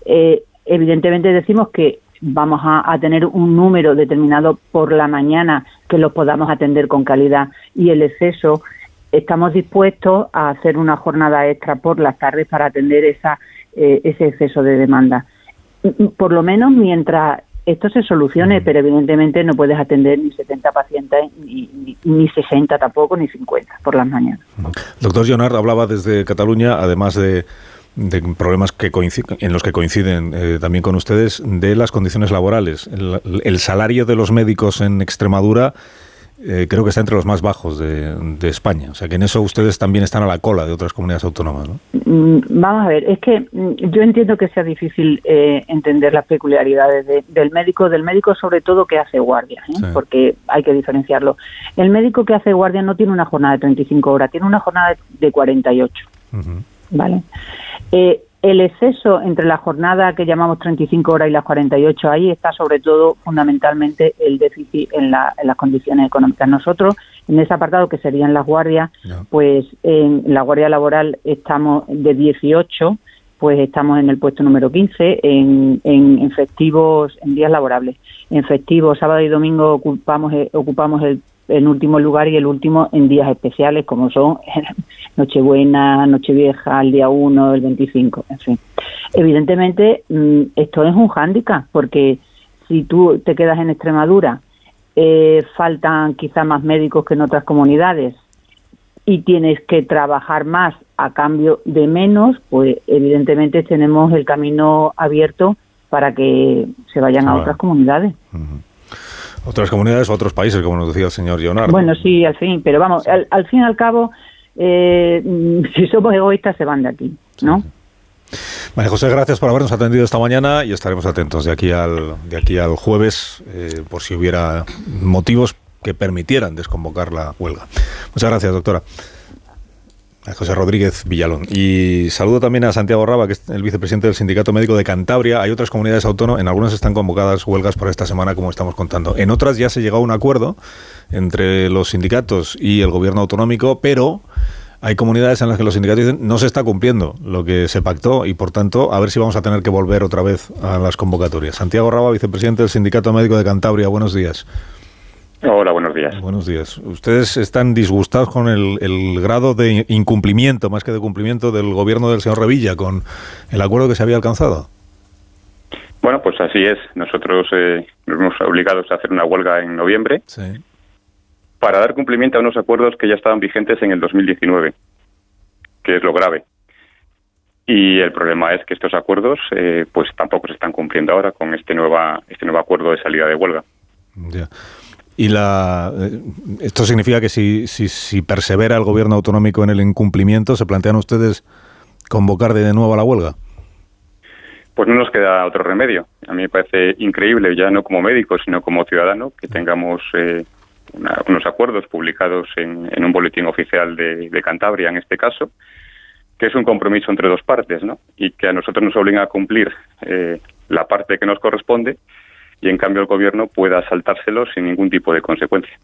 Eh, evidentemente decimos que vamos a, tener un número determinado por la mañana que los podamos atender con calidad y el exceso estamos dispuestos a hacer una jornada extra por las tardes para atender esa, eh, ese exceso de demanda. Por lo menos mientras esto se solucione, pero evidentemente no puedes atender ni 70 pacientes, ni, ni, 60 tampoco, ni 50 por las mañanas. Doctor Leonard hablaba desde Cataluña, además de de problemas que en los que coinciden eh, también con ustedes, de las condiciones laborales. El, salario de los médicos en Extremadura eh, creo que está entre los más bajos de, España. O sea que en eso ustedes también están a la cola de otras comunidades autónomas. ¿no? Mm, vamos a ver, es que mm, yo entiendo que sea difícil eh, entender las peculiaridades del médico, del médico sobre todo que hace guardia, porque hay que diferenciarlo. El médico que hace guardia no tiene una jornada de 35 horas, tiene una jornada de 48. ¿Vale? Eh, el exceso entre la jornada que llamamos 35 horas y las 48, ahí está sobre todo fundamentalmente el déficit en, las condiciones económicas. Nosotros, en ese apartado que serían las guardias, pues en la guardia laboral estamos de 18, pues estamos en el puesto número 15, en, en, festivos, en días laborables. En festivos, sábado y domingo ocupamos, ocupamos el en último lugar y el último en días especiales como son (laughs) Nochebuena, Nochevieja, el día 1, el 25, en fin. Evidentemente, mm, esto es un hándicap porque si tú te quedas en Extremadura, eh, faltan quizá más médicos que en otras comunidades y tienes que trabajar más a cambio de menos, pues evidentemente tenemos el camino abierto para que se vayan a otras comunidades. Otras comunidades o otros países, como nos decía el señor Leonardo. Bueno, sí, al fin, pero vamos, al, fin y al cabo, eh, (laughs) si somos egoístas, se van de aquí, ¿no? María José, gracias por habernos atendido esta mañana y estaremos atentos de aquí al, de aquí al jueves eh, por si hubiera motivos que permitieran desconvocar la huelga. Muchas gracias, doctora. José Rodríguez Villalón. Y saludo también a Santiago Raba, que es el vicepresidente del Sindicato Médico de Cantabria. Hay otras comunidades autónomas, en algunas están convocadas huelgas por esta semana, como estamos contando. En otras ya se llegó a un acuerdo entre los sindicatos y el gobierno autonómico, pero hay comunidades en las que los sindicatos dicen no se está cumpliendo lo que se pactó y por tanto a ver si vamos a tener que volver otra vez a las convocatorias. Santiago Raba, vicepresidente del Sindicato Médico de Cantabria, buenos días. Hola, buenos días. Buenos días. ¿Ustedes están disgustados con el, grado de incumplimiento, más que de cumplimiento, del gobierno del señor Revilla con el acuerdo que se había alcanzado? Bueno, pues así es. Nosotros eh, nos hemos obligados a hacer una huelga en noviembre para dar cumplimiento a unos acuerdos que ya estaban vigentes en el 2019, que es lo grave. Y el problema es que estos acuerdos eh, pues tampoco se están cumpliendo ahora con este, nueva, este nuevo acuerdo de salida de huelga. Ya. Y la, eh, esto significa que si, si, si, persevera el gobierno autonómico en el incumplimiento, ¿se plantean ustedes convocar de nuevo a la huelga? Pues no nos queda otro remedio. A mí me parece increíble, ya no como médico, sino como ciudadano, que tengamos eh, unos acuerdos publicados en, un boletín oficial de, Cantabria, en este caso, que es un compromiso entre dos partes, ¿no? Y que a nosotros nos obliga a cumplir eh, la parte que nos corresponde y en cambio el gobierno pueda saltárselo sin ningún tipo de consecuencia.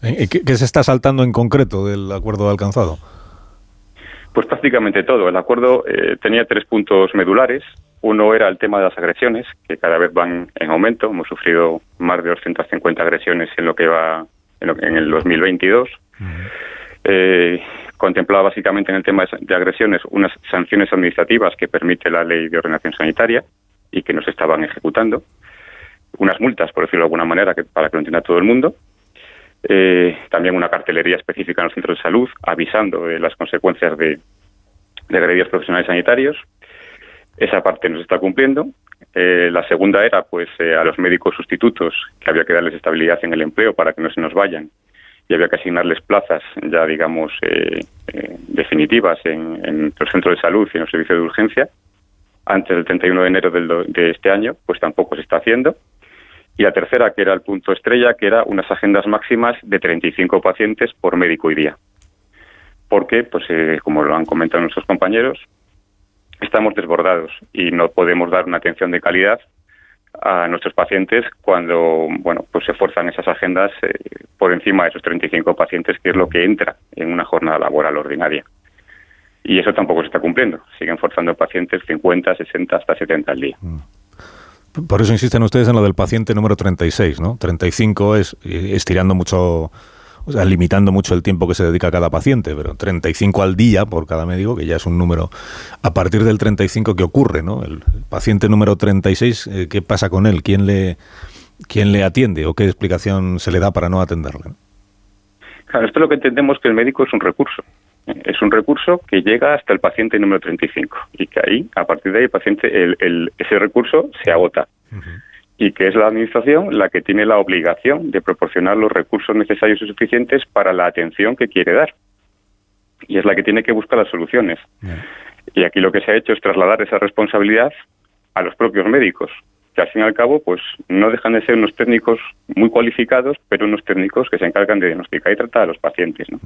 ¿Qué, se está saltando en concreto del acuerdo alcanzado? Pues prácticamente todo. El acuerdo eh, tenía tres puntos medulares. Uno era el tema de las agresiones, que cada vez van en aumento. Hemos sufrido más de 250 agresiones en lo que va en, el 2022. Eh, contemplaba básicamente en el tema de agresiones unas sanciones administrativas que permite la ley de ordenación sanitaria y que no se estaban ejecutando. Unas multas, por decirlo de alguna manera, que, para que lo entienda todo el mundo. Eh, también una cartelería específica en los centros de salud avisando de las consecuencias de, de agredidos profesionales sanitarios. Esa parte no se está cumpliendo. Eh, la segunda era, pues, eh, a los médicos sustitutos que había que darles estabilidad en el empleo para que no se nos vayan y había que asignarles plazas ya, digamos, definitivas en, los centros de salud y en los servicios de urgencia antes del 31 de enero de este año, pues tampoco se está haciendo. Y la tercera, que era el punto estrella, que era unas agendas máximas de 35 pacientes por médico y día. Porque, pues, eh, como lo han comentado nuestros compañeros, estamos desbordados y no podemos dar una atención de calidad a nuestros pacientes cuando, bueno, pues se forzan esas agendas eh, por encima de esos 35 pacientes, que es lo que entra en una jornada laboral ordinaria. Y eso tampoco se está cumpliendo. Siguen forzando pacientes 50, 60, hasta 70 al día. Mm. Por eso insisten ustedes en lo del paciente número 36, ¿no? 35 es eh, estirando mucho, o sea, limitando mucho el tiempo que se dedica a cada paciente, pero 35 al día por cada médico, que ya es un número. A partir del 35, ¿qué ocurre, no? El paciente número 36, eh, ¿qué pasa con él? ¿Quién le, quién le atiende o qué explicación se le da para no atenderle? Claro, esto es lo que entendemos que el médico es un recurso. Es un recurso que llega hasta el paciente número 35 y que ahí, a partir de ahí, el paciente, el, ese recurso se agota. Y que es la Administración la que tiene la obligación de proporcionar los recursos necesarios y suficientes para la atención que quiere dar. Y es la que tiene que buscar las soluciones. Y aquí lo que se ha hecho es trasladar esa responsabilidad a los propios médicos, que al fin y al cabo pues no dejan de ser unos técnicos muy cualificados, pero unos técnicos que se encargan de diagnosticar y tratar a los pacientes. ¿no?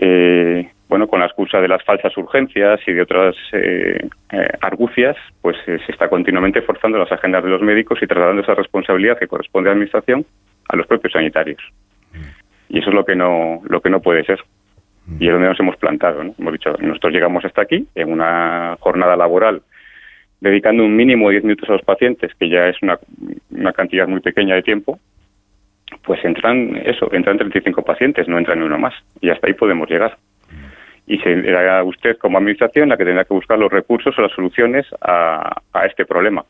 Eh, bueno, con la excusa de las falsas urgencias y de otras eh, eh, argucias, pues eh, se está continuamente forzando las agendas de los médicos y trasladando esa responsabilidad que corresponde a la administración a los propios sanitarios. Y eso es lo que no, lo que no puede ser. Y es donde nos hemos plantado. ¿no? Hemos dicho, nosotros llegamos hasta aquí en una jornada laboral dedicando un mínimo de 10 minutos a los pacientes, que ya es una, una cantidad muy pequeña de tiempo, pues entran eso, entran 35 pacientes, no entran uno más. Y hasta ahí podemos llegar. Y será usted como administración la que tendrá que buscar los recursos o las soluciones a, este problema.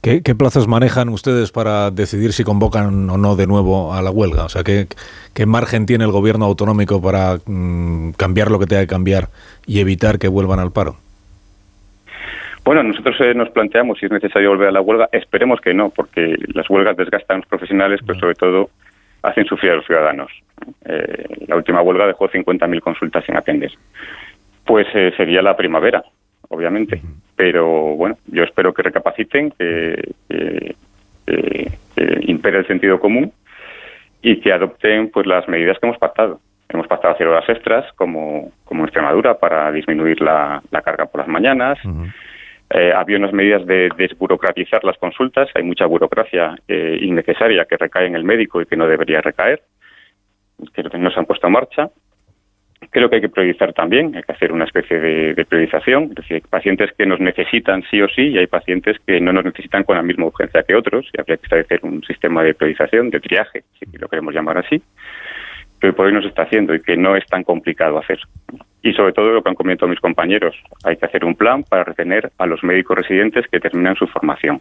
¿Qué, plazos manejan ustedes para decidir si convocan o no de nuevo a la huelga? O sea, ¿qué, qué margen tiene el gobierno autonómico para mm, cambiar lo que tenga que cambiar y evitar que vuelvan al paro? Bueno, nosotros eh, nos planteamos si es necesario volver a la huelga. Esperemos que no, porque las huelgas desgastan a los profesionales, pero sobre todo hacen sufrir a los ciudadanos. Eh, la última huelga dejó 50.000 consultas sin atender. Pues eh, sería la primavera, obviamente. Pero bueno, yo espero que recapaciten, que, impere el sentido común y que adopten pues las medidas que hemos pactado. Hemos pactado hacer horas extras, como, como en Extremadura, para disminuir la, carga por las mañanas. Eh, había unas medidas de desburocratizar las consultas. Hay mucha burocracia eh, innecesaria que recae en el médico y que no debería recaer, que no se han puesto en marcha. Creo que hay que priorizar también, hay que hacer una especie de, priorización. Es decir, hay pacientes que nos necesitan sí o sí y hay pacientes que no nos necesitan con la misma urgencia que otros y habría que establecer un sistema de priorización, de triaje, si lo queremos llamar así que por hoy está haciendo y que no es tan complicado hacer. Y sobre todo lo que han comentado mis compañeros, hay que hacer un plan para retener a los médicos residentes que terminan su formación,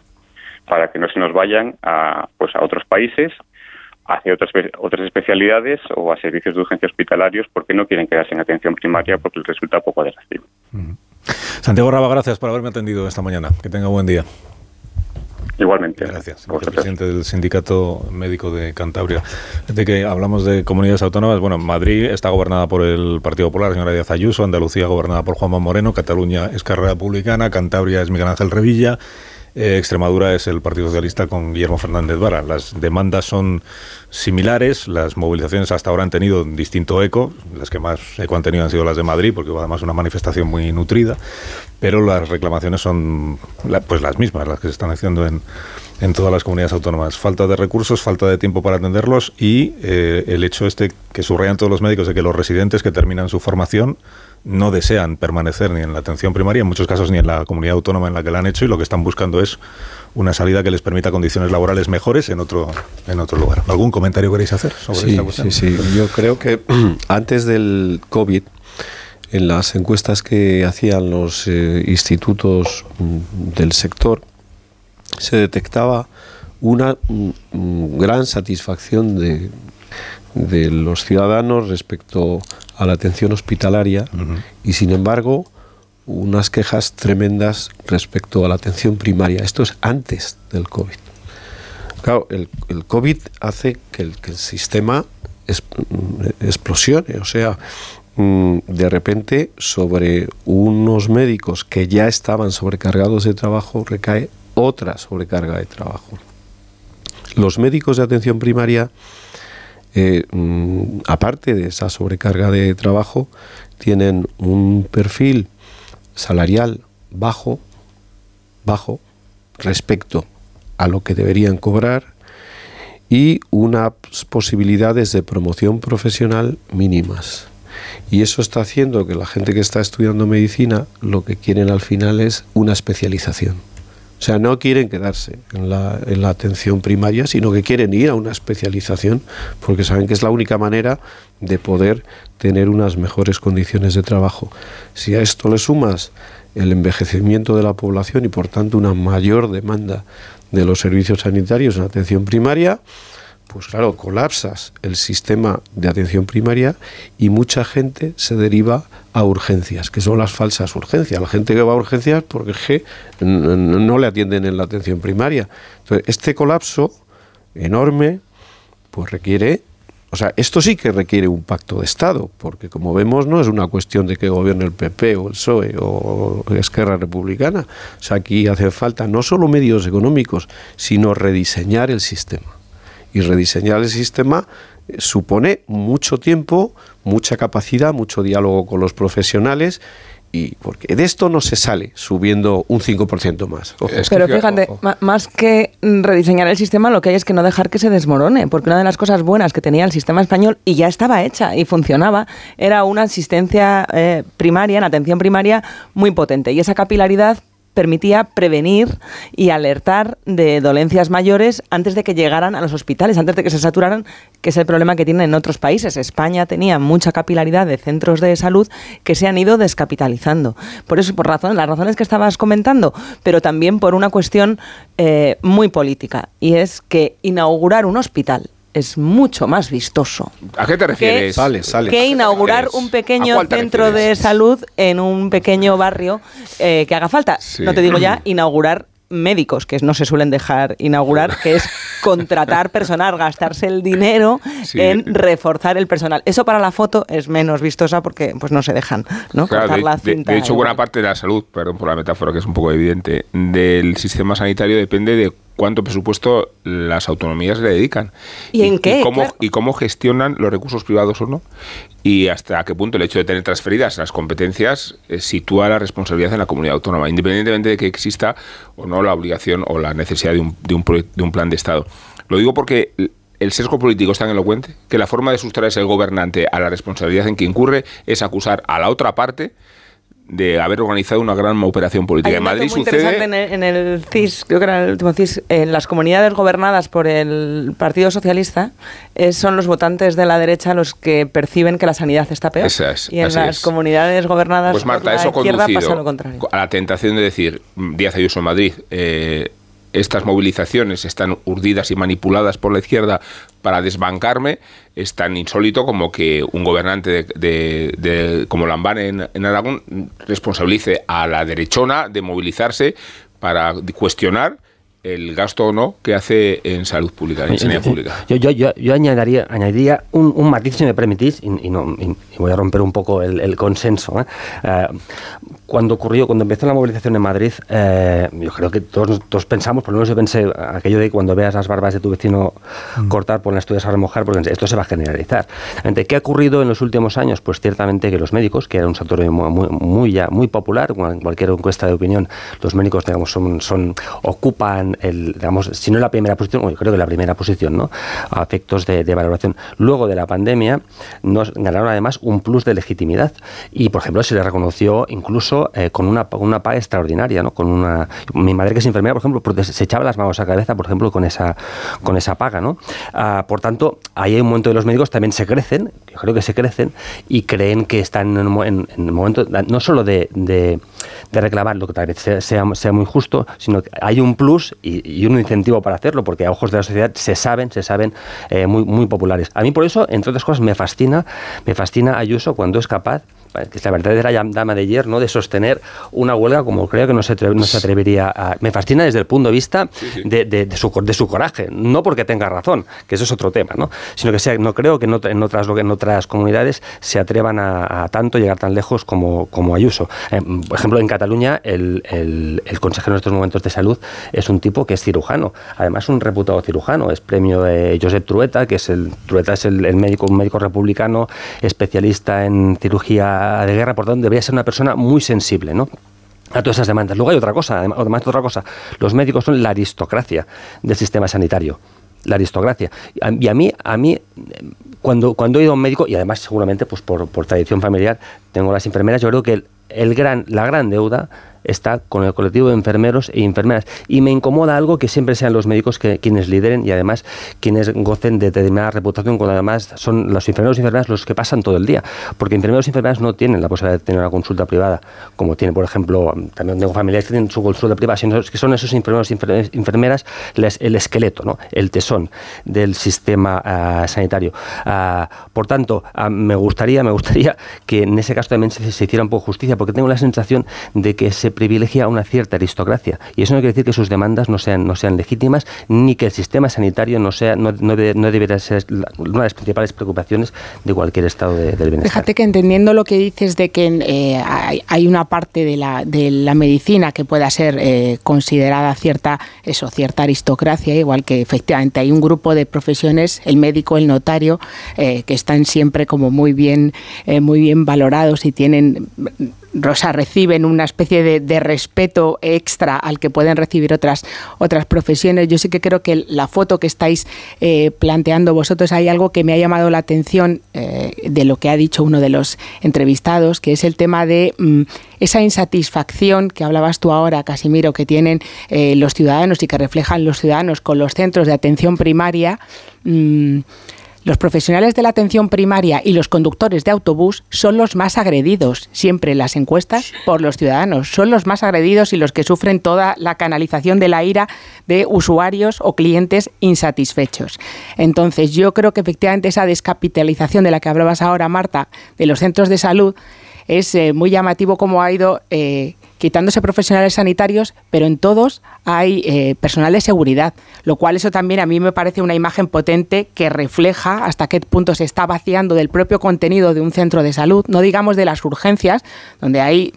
para que no se nos vayan a, pues a otros países, hacia otras, otras especialidades o a servicios de urgencia hospitalarios porque no quieren quedarse en atención primaria porque les resulta poco atractivo. Santiago Raba, gracias por haberme atendido esta mañana. Que tenga buen día. Igualmente. Gracias. presidente del Sindicato Médico de Cantabria. De que hablamos de comunidades autónomas, bueno, Madrid está gobernada por el Partido Popular, señora Díaz Ayuso, Andalucía gobernada por Juanma Moreno, Cataluña es Carrera Republicana, Cantabria es Miguel Ángel Revilla, eh, Extremadura es el Partido Socialista con Guillermo Fernández Vara. Las demandas son similares, las movilizaciones hasta ahora han tenido distinto eco, las que más eco han tenido han sido las de Madrid, porque además una manifestación muy nutrida, pero las reclamaciones son pues las mismas, las que se están haciendo en, en todas las comunidades autónomas. Falta de recursos, falta de tiempo para atenderlos y eh, el hecho este que subrayan todos los médicos de que los residentes que terminan su formación no desean permanecer ni en la atención primaria, en muchos casos ni en la comunidad autónoma en la que la han hecho y lo que están buscando es una salida que les permita condiciones laborales mejores en otro en otro lugar. ¿Algún comentario queréis hacer sobre esta cuestión? Sí, sí, yo creo que (clears throat) antes del COVID en las encuestas que hacían los eh, institutos mm, del sector se detectaba una mm, mm, gran satisfacción de, de los ciudadanos respecto a la atención hospitalaria y sin embargo unas quejas tremendas respecto a la atención primaria. Esto es antes del COVID. Claro, el, el COVID hace que el, que el sistema mm, explosione, o sea, de repente sobre unos médicos que ya estaban sobrecargados de trabajo recae otra sobrecarga de trabajo. Los médicos de atención primaria eh, mm, aparte de esa sobrecarga de trabajo, tienen un perfil salarial bajo, bajo respecto a lo que deberían cobrar y unas posibilidades de promoción profesional mínimas. Y eso está haciendo que la gente que está estudiando medicina lo que quieren al final es una especialización. O sea, no quieren quedarse en la, en la, atención primaria, sino que quieren ir a una especialización porque saben que es la única manera de poder tener unas mejores condiciones de trabajo. Si a esto le sumas el envejecimiento de la población y por tanto una mayor demanda de los servicios sanitarios en atención primaria, pues claro, colapsas el sistema de atención primaria y mucha gente se deriva a urgencias, que son las falsas urgencias. La gente que va a urgencias porque no le atienden en la atención primaria. Entonces, este colapso enorme, pues requiere, o sea, esto sí que requiere un pacto de Estado, porque como vemos no es una cuestión de que gobierne el PP o el PSOE o Esquerra Republicana. O sea, aquí hace falta no solo medios económicos, sino rediseñar el sistema y rediseñar el sistema eh, supone mucho tiempo, mucha capacidad, mucho diálogo con los profesionales y porque de esto no se sale subiendo un 5% más. Pero fíjate, más que rediseñar el sistema, lo que hay es que no dejar que se desmorone, porque una de las cosas buenas que tenía el sistema español y ya estaba hecha y funcionaba, era una asistencia eh, primaria, en atención primaria, muy potente. Y esa capilaridad permitía prevenir y alertar de dolencias mayores antes de que llegaran a los hospitales, antes de que se saturaran, que es el problema que tienen en otros países. España tenía mucha capilaridad de centros de salud que se han ido descapitalizando. Por eso, por razón, las razones que estabas comentando, pero también por una cuestión eh, muy política, y es que inaugurar un hospital es mucho más vistoso. ¿A qué te refieres? Que, inaugurar un pequeño centro de salud en un pequeño barrio eh, que haga falta. No te digo ya inaugurar médicos, que no se suelen dejar inaugurar, que es contratar personal, gastarse el dinero en reforzar el personal. Eso para la foto es menos vistosa porque pues no se dejan, ¿no? de, de, hecho, buena parte de la salud, perdón por la metáfora que es un poco evidente, del sistema sanitario depende de cuánto presupuesto las autonomías le dedican. ¿Y, en qué? cómo, y cómo gestionan los recursos privados o no. Y hasta qué punto el hecho de tener transferidas las competencias eh, sitúa la responsabilidad en la comunidad autónoma, independientemente de que exista o no la obligación o la necesidad de un, de un, de un plan de Estado. Lo digo porque el sesgo político es tan elocuente que la forma de sustraerse el gobernante a la responsabilidad en que incurre es acusar a la otra parte de haber organizado una gran operación política. en Madrid sucede. En el, CIS, creo que era el último CIS, en las comunidades gobernadas por el Partido Socialista, eh, son los votantes de la derecha los que perciben que la sanidad está peor. y en las comunidades gobernadas pues Marta, por la eso izquierda pasa lo contrario. A la tentación de decir, Díaz Ayuso en Madrid, eh, estas movilizaciones están urdidas y manipuladas por la izquierda para desbancarme, es tan insólito como que un gobernante de, como Lambán en, en Aragón responsabilice a la derechona de movilizarse para cuestionar el gasto o no que hace en salud pública, en sanidad pública. Yo, yo, yo, añadiría, añadiría un, un, matiz, si me permitís, y, no, voy a romper un poco el, consenso. ¿eh? Eh, cuando ocurrió, cuando empezó la movilización en Madrid, eh, yo creo que todos, todos, pensamos, por lo menos yo pensé aquello de cuando veas las barbas de tu vecino mm. cortar, por las tuyas a remojar, porque esto se va a generalizar. ¿Qué ha ocurrido en los últimos años? Pues ciertamente que los médicos, que era un sector muy, muy, muy, ya, muy popular, en cualquier encuesta de opinión, los médicos digamos, son, son ocupan el, digamos, si no la primera posición, yo creo que la primera posición, ¿no? A efectos de, valoración. Luego de la pandemia, nos ganaron además un plus de legitimidad. Y, por ejemplo, se le reconoció incluso eh, con una, una paga extraordinaria, ¿no? Con una, mi madre que es enfermera, por ejemplo, se echaba las manos a la cabeza, por ejemplo, con esa, con esa paga, ¿no? Ah, por tanto, ahí hay un momento de los médicos también se crecen, yo creo que se crecen, y creen que están en, el momento, no solo de, de, reclamar lo que tal vez sea, sea muy justo, sino que hay un plus y, un incentivo para hacerlo, porque a ojos de la sociedad se saben, se saben eh, muy, muy populares. A mí por eso, entre otras cosas, me fascina, me fascina Ayuso cuando es capaz que es la verdadera dama de hierro, ¿no? de sostener una huelga como creo que no se, no se atrevería a... Me fascina desde el punto de vista De, de, su, de su coraje, no porque tenga razón, que eso es otro tema, ¿no? sino que sea, no creo que en, otras, en otras comunidades se atrevan a, tanto llegar tan lejos como, como Ayuso. Eh, por ejemplo, en Cataluña el, el, consejero en estos momentos de salud es un tipo que es cirujano, además un reputado cirujano, es premio de Josep Trueta, que es el, Trueta es el, el médico, un médico republicano especialista en cirugía de guerra, por tanto, debería ser una persona muy sensible, ¿no? a todas esas demandas. Luego hay otra cosa, además otra cosa. Los médicos son la aristocracia del sistema sanitario. La aristocracia. Y a mí, a mí cuando, cuando he ido a un médico, y además seguramente pues por, por tradición familiar, tengo las enfermeras, yo creo que el gran, la gran deuda está con el colectivo de enfermeros e enfermeras. Y me incomoda algo que siempre sean los médicos que, quienes lideren y además quienes gocen de determinada reputación, cuando además son los enfermeros y enfermeras los que pasan todo el día. Porque enfermeros y enfermeras no tienen la posibilidad de tener una consulta privada, como tiene, por ejemplo, también tengo familiares que tienen su consulta privada, sino que son esos enfermeros y enfermeras el esqueleto, ¿no? el tesón del sistema ah, sanitario. Ah, por tanto, ah, me gustaría, me gustaría que en ese caso también se, se hiciera un poco justicia, porque tengo la sensación de que se privilegia a una cierta aristocracia. Y eso no quiere decir que sus demandas no sean, no sean legítimas, ni que el sistema sanitario no, sea, no, no, debería ser una de las principales preocupaciones de cualquier estado de, del bienestar. Fíjate que entendiendo lo que dices de que eh, hay, una parte de la, de la medicina que pueda ser eh, considerada cierta, eso, cierta aristocracia, igual que efectivamente hay un grupo de profesiones, el médico, el notario, eh, que están siempre como muy bien, muy bien valorados y tienen Rosa, reciben una especie de, respeto extra al que pueden recibir otras, otras profesiones. Yo sí que creo que la foto que estáis eh, planteando vosotros, hay algo que me ha llamado la atención eh, de lo que ha dicho uno de los entrevistados, que es el tema de mm, esa insatisfacción que hablabas tú ahora, Casimiro, que tienen eh, los ciudadanos y que reflejan los ciudadanos con los centros de atención primaria. Mm, los profesionales de la atención primaria y los conductores de autobús son los más agredidos, siempre en las encuestas, por los ciudadanos. Son los más agredidos y los que sufren toda la canalización de la ira de usuarios o clientes insatisfechos. Entonces, yo creo que efectivamente esa descapitalización de la que hablabas ahora, Marta, de los centros de salud, es eh, muy llamativo cómo ha ido eh, quitándose profesionales sanitarios, pero en todos hay eh, personal de seguridad, lo cual eso también a mí me parece una imagen potente que refleja hasta qué punto se está vaciando del propio contenido de un centro de salud, no digamos de las urgencias, donde hay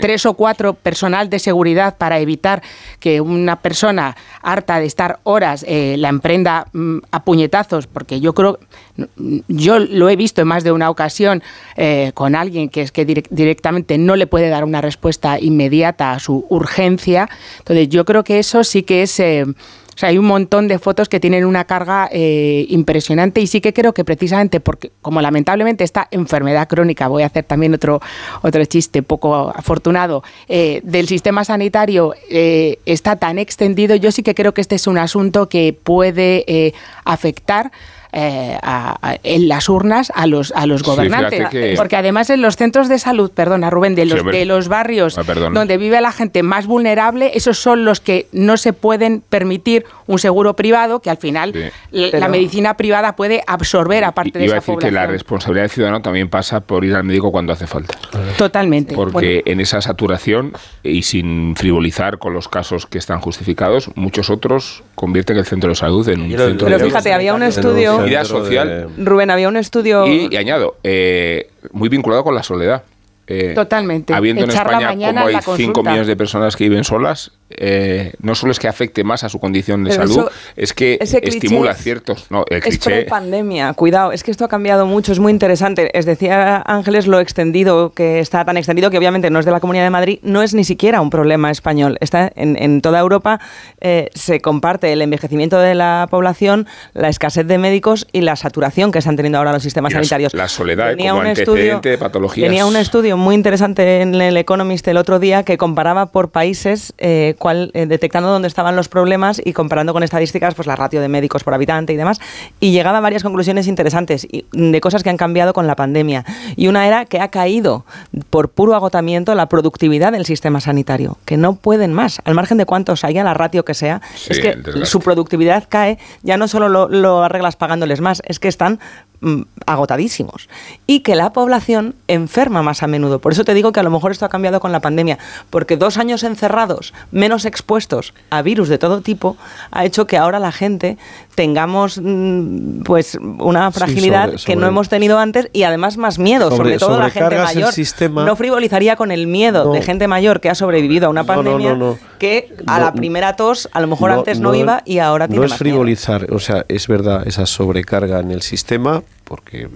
tres o cuatro personal de seguridad para evitar que una persona harta de estar horas eh, la emprenda mm, a puñetazos, porque yo creo, yo lo he visto en más de una ocasión eh, con alguien que es que directamente no le puede dar una respuesta inmediata a su urgencia. Entonces yo creo que eso sí que es... Eh, o sea, hay un montón de fotos que tienen una carga eh, impresionante y sí que creo que precisamente porque, como lamentablemente esta enfermedad crónica, voy a hacer también otro, otro chiste poco afortunado, del sistema sanitario está tan extendido, yo sí que creo que este es un asunto que puede afectar eh, en las urnas a los, a los gobernantes. Porque además en los centros de salud, perdona Rubén, de los, de los barrios ah, donde vive la gente más vulnerable, esos son los que no se pueden permitir un seguro privado, que al final la medicina privada puede absorber aparte de esa decir que la responsabilidad del ciudadano también pasa por ir al médico cuando hace falta. Totalmente. Porque en esa saturación y sin frivolizar con los casos que están justificados, muchos otros convierten el centro de salud en un centro Pero fíjate, había un estudio... social. Rubén, había un estudio... Y, añado, eh, muy vinculado con la soledad. Eh, Totalmente. Habiendo en España como hay 5 millones de personas que viven solas, eh, no solo es que afecte más a su condición de salud, es que estimula ciertos. No, el es pandemia, cuidado, es que esto ha cambiado mucho, es muy interesante. Es decía Ángeles lo extendido, que está tan extendido que obviamente no es de la Comunidad de Madrid, no es ni siquiera un problema español. Está en, toda Europa eh, se comparte el envejecimiento de la población, la escasez de médicos y la saturación que están teniendo ahora los sistemas sanitarios. La soledad como antecedente de patologías. Tenía un estudio muy interesante en el Economist el otro día que comparaba por países eh, eh, detectando dónde estaban los problemas y comparando con estadísticas pues la ratio de médicos por habitante y demás, y llegaba a varias conclusiones interesantes de cosas que han cambiado con la pandemia. Y una era que ha caído por puro agotamiento la productividad del sistema sanitario, que no pueden más, al margen de cuántos haya, la ratio que sea, es que su productividad cae, ya no solo lo, lo arreglas pagándoles más, es que están Mm, agotadísimos y que la población enferma más a menudo. Por eso te digo que a lo mejor esto ha cambiado con la pandemia, porque dos años encerrados, menos expuestos a virus de todo tipo, ha hecho que ahora la gente tengamos mm, pues una fragilidad que no hemos tenido antes y además más miedo, sobre, todo la gente mayor. No frivolizaría con el miedo de gente mayor que ha sobrevivido a una pandemia que a la primera tos a lo mejor antes no, iba y ahora tiene No es frivolizar, o sea, es verdad esa sobrecarga en el sistema porque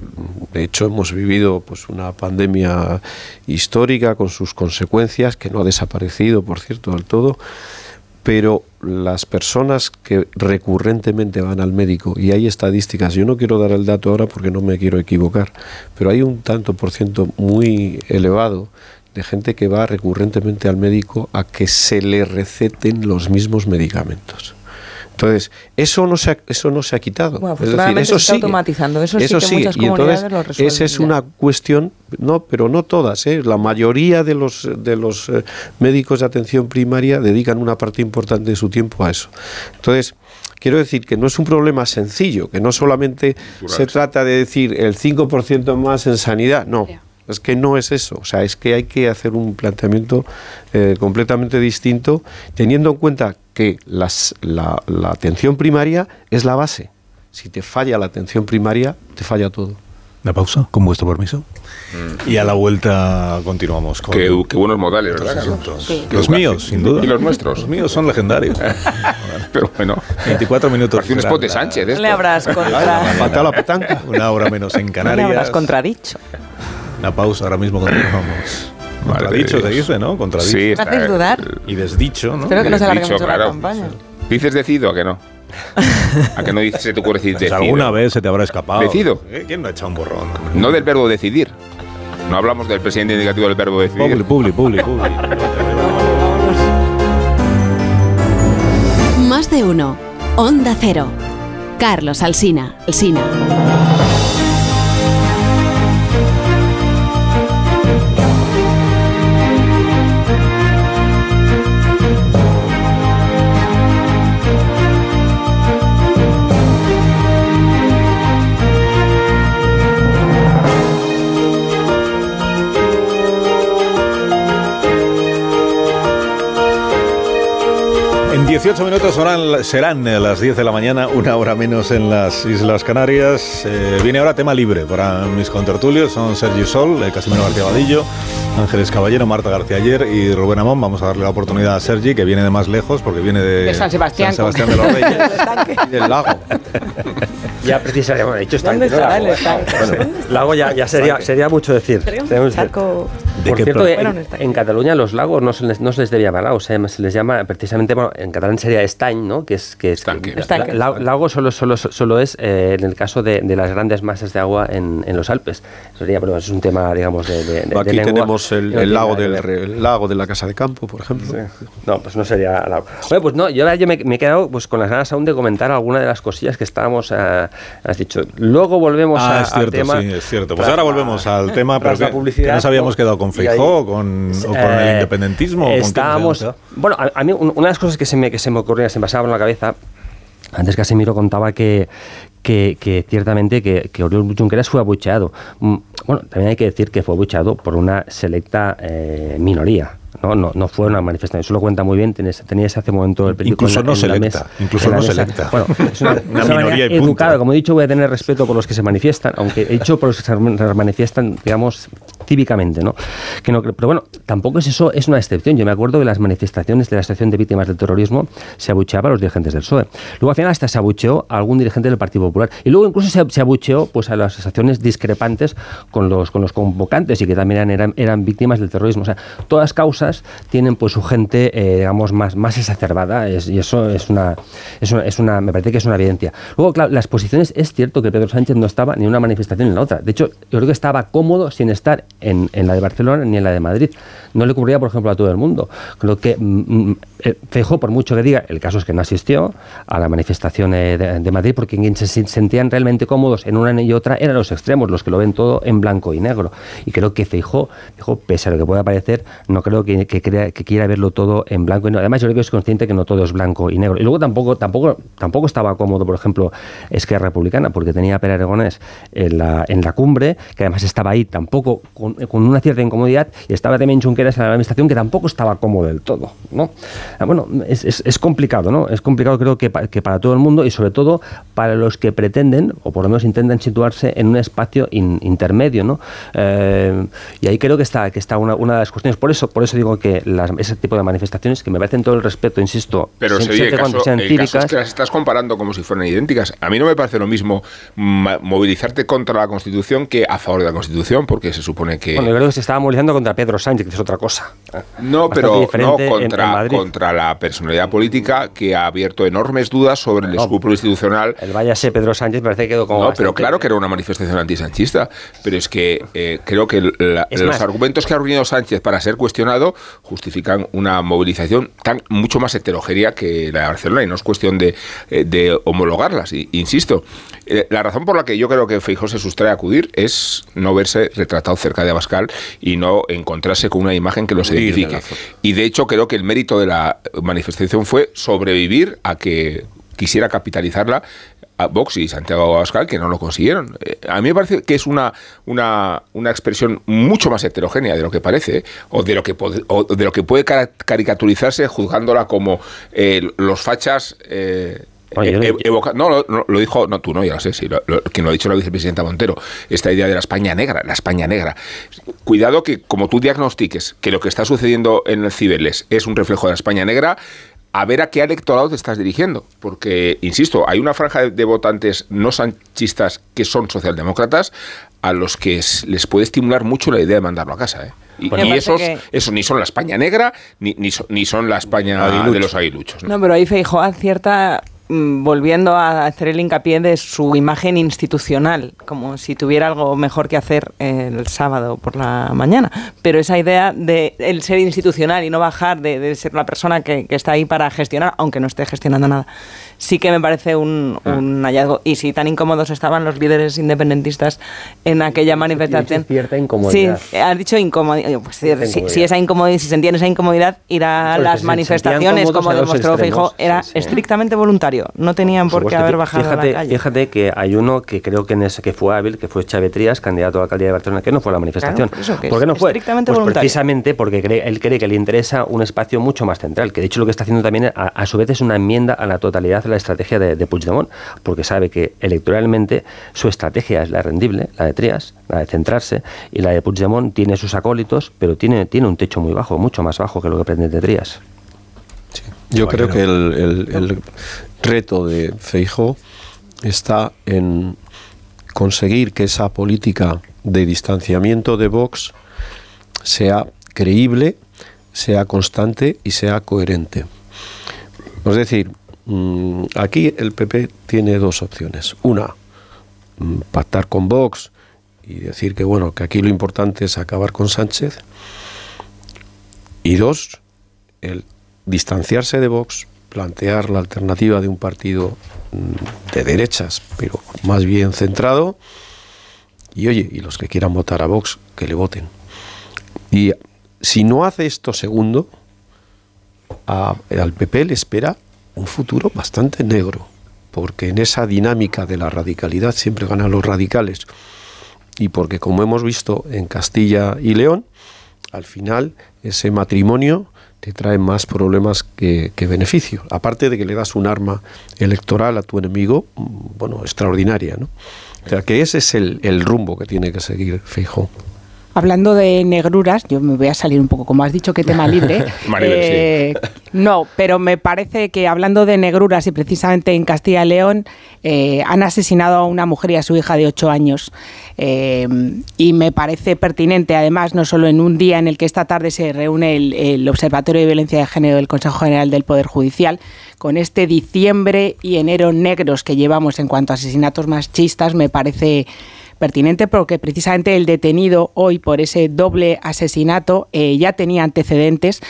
de hecho hemos vivido pues una pandemia histórica con sus consecuencias que no ha desaparecido, por cierto, del todo, pero las personas que recurrentemente van al médico y hay estadísticas, yo no quiero dar el dato ahora porque no me quiero equivocar, pero hay un tanto por ciento muy elevado de gente que va recurrentemente al médico a que se le receten los mismos medicamentos. Entonces, eso no se ha, eso no se ha quitado. es decir, eso está automatizando, eso, sí que muchas y entonces, Esa es una cuestión, no, pero no todas, ¿eh? la mayoría de los, de los eh, médicos de atención primaria dedican una parte importante de su tiempo a eso. Entonces, quiero decir que no es un problema sencillo, que no solamente se trata de decir el 5% más en sanidad, no. Es que no es eso, o sea, es que hay que hacer un planteamiento eh, completamente distinto, teniendo en cuenta que las, la, atención primaria es la base. Si te falla la atención primaria, te falla todo. Una pausa, con vuestro permiso. Mm. Y a la vuelta continuamos con. Qué, buenos modales, ¿verdad? Los míos, sin duda. Y los nuestros. Los míos son legendarios. (laughs) Pero bueno. 24 minutos. Parece un spot de Sánchez. Le habrás contra... La petanca. (laughs) Una hora menos en Canarias. Le habrás contradicho. Una pausa, ahora mismo continuamos. Contradicho se dice, ¿no? Contradicho. Sí, está, ¿Me dudar? Y desdicho, ¿no? Espero que no se alargue mucho la campaña. ¿Dices decido a que no? ¿A que no dices, se te ocurre decir pues decido? alguna vez se te habrá escapado. ¿Decido? ¿Eh? ¿Quién no ha echado un borrón? No del verbo decidir. No hablamos del presidente indicativo del verbo decidir. Publi, publi, publi, publi. Más de uno. Onda Cero. Carlos Alsina. Alsina. 18 minutos serán, serán las 10 de la mañana, una hora menos en las Islas Canarias. Eh, viene ahora tema libre para mis contertulios. Son Sergi Sol, eh, Casimiro García Vadillo, Ángeles Caballero, Marta García Ayer y Rubén Amón. Vamos a darle la oportunidad a Sergi, que viene de más lejos, porque viene de, San Sebastián, San Sebastián de los (laughs) Reyes y del lago. (laughs) Ya precisamente, bueno, dicho estanque. ¿Dónde está el estanque? Bueno, lago ya, ya sería, sería mucho decir. Un charco... Por cierto, en, en, Cataluña los lagos no se les, no se les debe llamar lagos, se les llama precisamente, bueno, en catalán sería estany, ¿no? Que es que es lago solo, solo, solo es eh, en el caso de, de, las grandes masas de agua en, en los Alpes. Sería, pero es un tema, digamos, de, de Aquí tenemos el, el lago del el lago de la casa de campo, por ejemplo. No, pues no sería lago. Bueno, pues no, yo, yo me, me, he quedado pues con las ganas aún de comentar alguna de las cosillas que estábamos uh, Has dicho, luego volvemos ah, a, es cierto, al tema. Sí, es cierto. Pues ahora volvemos al (laughs) tema, pero que, publicidad, nos habíamos quedado con Feijó, con, o con el eh, independentismo. Estábamos. bueno, a, mí una de las cosas que se me, que se me ocurría, se me pasaba por la cabeza, antes Casemiro contaba que, que, ciertamente que, que Oriol Junqueras fue abucheado. Mm, bueno, también hay que decir que fue abucheado por una selecta eh, minoría. No, no, no fue una manifestación. Eso lo cuenta muy bien. Tenía ese momento el periódico. Incluso no selecta. incluso no selecta. Bueno, (laughs) es una, minoría educada. Como he dicho, voy a tener respeto por los que se manifiestan, aunque he dicho por los que se manifiestan, digamos, cívicamente, ¿no? Que no pero bueno, tampoco es eso, es una excepción. Yo me acuerdo de las manifestaciones de la Asociación de Víctimas del Terrorismo, se abucheaba a los dirigentes del PSOE. Luego al final hasta se abucheó a algún dirigente del Partido Popular. Y luego incluso se, se abucheó pues, a las asociaciones discrepantes con los, con los convocantes y que también eran, eran víctimas del terrorismo. O sea, todas causas tienen pues su gente, eh, digamos, más, más exacerbada y eso es una, es una, es, una, me parece que es una evidencia. Luego, claro, las posiciones, es cierto que Pedro Sánchez no estaba ni en una manifestación ni en la otra. De hecho, yo creo que estaba cómodo sin estar en, la de Barcelona ni en la de Madrid. No le ocurría, por ejemplo, a todo el mundo. Creo que mm, mm, eh, por mucho que diga, el caso es que no asistió a la manifestación eh, de, Madrid porque quien se sentían realmente cómodos en una y otra eran los extremos, los que lo ven todo en blanco y negro. Y creo que Feijó, pese a lo que pueda parecer, no creo que, que, que quiera verlo todo en blanco y negro. Además, yo creo que es consciente que no todo es blanco y negro. Y luego tampoco, tampoco, tampoco estaba cómodo, por ejemplo, Esquerra Republicana, porque tenía a Pere Aragonés en la, en la cumbre, que además estaba ahí tampoco con, una cierta incomodidad, y estaba también Junqueras en la administración, que tampoco estaba cómodo del todo. ¿no? Ah, bueno, es, es, complicado, ¿no? Es complicado creo que, que, para todo el mundo y sobre todo para los que pretenden, o por lo menos intentan situarse en un espacio intermedio, ¿no? Eh, y ahí creo que está, que está una, una de las cuestiones. Por eso, por eso digo que ese tipo de manifestaciones, que me parecen todo el respeto, insisto, pero cuando sean cívicas... que las estás comparando como si fueran idénticas. A mí no me parece lo mismo movilizarte contra la Constitución que a favor de la Constitución, porque se supone que... Bueno, yo creo que se estaba movilizando contra Pedro Sánchez, que es otra cosa. No, pero no contra, contra la personalidad política que ha abierto enormes dudas sobre el escrúpulo institucional. El váyase Pedro Sánchez parece que quedó como... No, pero claro que era una manifestación antisanchista, pero es que eh, creo que los argumentos que ha reunido Sánchez para ser cuestionado justifican una movilización tan mucho más heterogénea que la de Barcelona y no es cuestión de, eh, homologarlas. insisto, eh, la razón por la que yo creo que Feijóo se sustrae a acudir es no verse retratado cerca de Abascal y no encontrarse con una imagen que los identifique. Y de hecho creo que el mérito de la manifestación fue sobrevivir a que quisiera capitalizarla a Vox y Santiago Abascal que no lo consiguieron. Eh, a mí me parece que es una, una, una expresión mucho más heterogénea de lo que parece, o de lo que, de lo que puede caricaturizarse juzgándola como eh, los fachas... Eh, no, lo dijo, no, tú no, ya lo sé, quien lo ha dicho la vicepresidenta Montero, esta idea de la España negra, la España negra. Cuidado que como tú diagnostiques que lo que está sucediendo en el Cibeles es un reflejo de la España negra, a ver a qué electorado te estás dirigiendo. Porque, insisto, hay una franja de, votantes no sanchistas que son socialdemócratas a los que les puede estimular mucho la idea de mandarlo a casa. ¿eh? Y, esos, eso ni son la España negra ni, ni, son, la España de los aguiluchos. ¿no? pero ahí Feijóo cierta volviendo a hacer el hincapié de su imagen institucional, como si tuviera algo mejor que hacer el sábado por la mañana. Pero esa idea de el ser institucional y no bajar de, ser la persona que, está ahí para gestionar, aunque no esté gestionando nada, sí que me parece un, ah. hallazgo. Y si tan incómodos estaban los líderes independentistas en aquella manifestación. cierta incomodidad. Sí, has dicho incomodidad. Pues, si, esa incomodidad, si sentían esa incomodidad, ir a las manifestaciones, como demostró Feijóo, era estrictamente voluntario no tenían por qué haber bajado fíjate, a la calle. Fíjate que hay uno que creo que, en ese, que fue hábil, que fue Chavetrías, candidato a la alcaldía de Barcelona, que no fue a la manifestación. ¿Por qué no fue? Estrictamente pues precisamente porque él cree que le interesa un espacio mucho más central, que de hecho lo que está haciendo también a, su vez es una enmienda a la totalidad de la estrategia de, de Puigdemont, porque sabe que electoralmente su estrategia es la rendible, la de Trias, la de centrarse, y la de Puigdemont tiene sus acólitos, pero tiene, tiene un techo muy bajo, mucho más bajo que lo que pretende Yo creo que el, reto de Feijo está en conseguir que esa política de distanciamiento de Vox sea creíble, sea constante y sea coherente. Es decir, mm, aquí el PP tiene dos opciones. Una, mm, pactar con Vox y decir que bueno, que aquí lo importante es acabar con Sánchez. Y dos, el distanciarse de Vox, plantear la alternativa de un partido mm, de derechas, pero más bien centrado. Y oye, y los que quieran votar a Vox, que le voten. Y si no hace esto segundo, al PP le espera un futuro bastante negro, porque en esa dinámica de la radicalidad siempre ganan los radicales. Y porque como hemos visto en Castilla y León, al final ese matrimonio te trae más problemas que, beneficio. Aparte de que le das un arma electoral a tu enemigo, bueno, extraordinaria, ¿no? O sea, que ese es el, el rumbo que tiene que seguir Feijóo. Hablando de negruras, yo me voy a salir un poco, como has dicho que tema libre. (laughs) eh, No, pero me parece que hablando de negruras y precisamente en Castilla y León eh, han asesinado a una mujer y a su hija de ocho años. Eh, y me parece pertinente, además, no solo en un día en el que esta tarde se reúne el, el Observatorio de Violencia de Género del Consejo General del Poder Judicial, con este diciembre y enero negros que llevamos en cuanto a asesinatos machistas, me parece pertinente porque precisamente el detenido hoy por ese doble asesinato eh, ya tenía antecedentes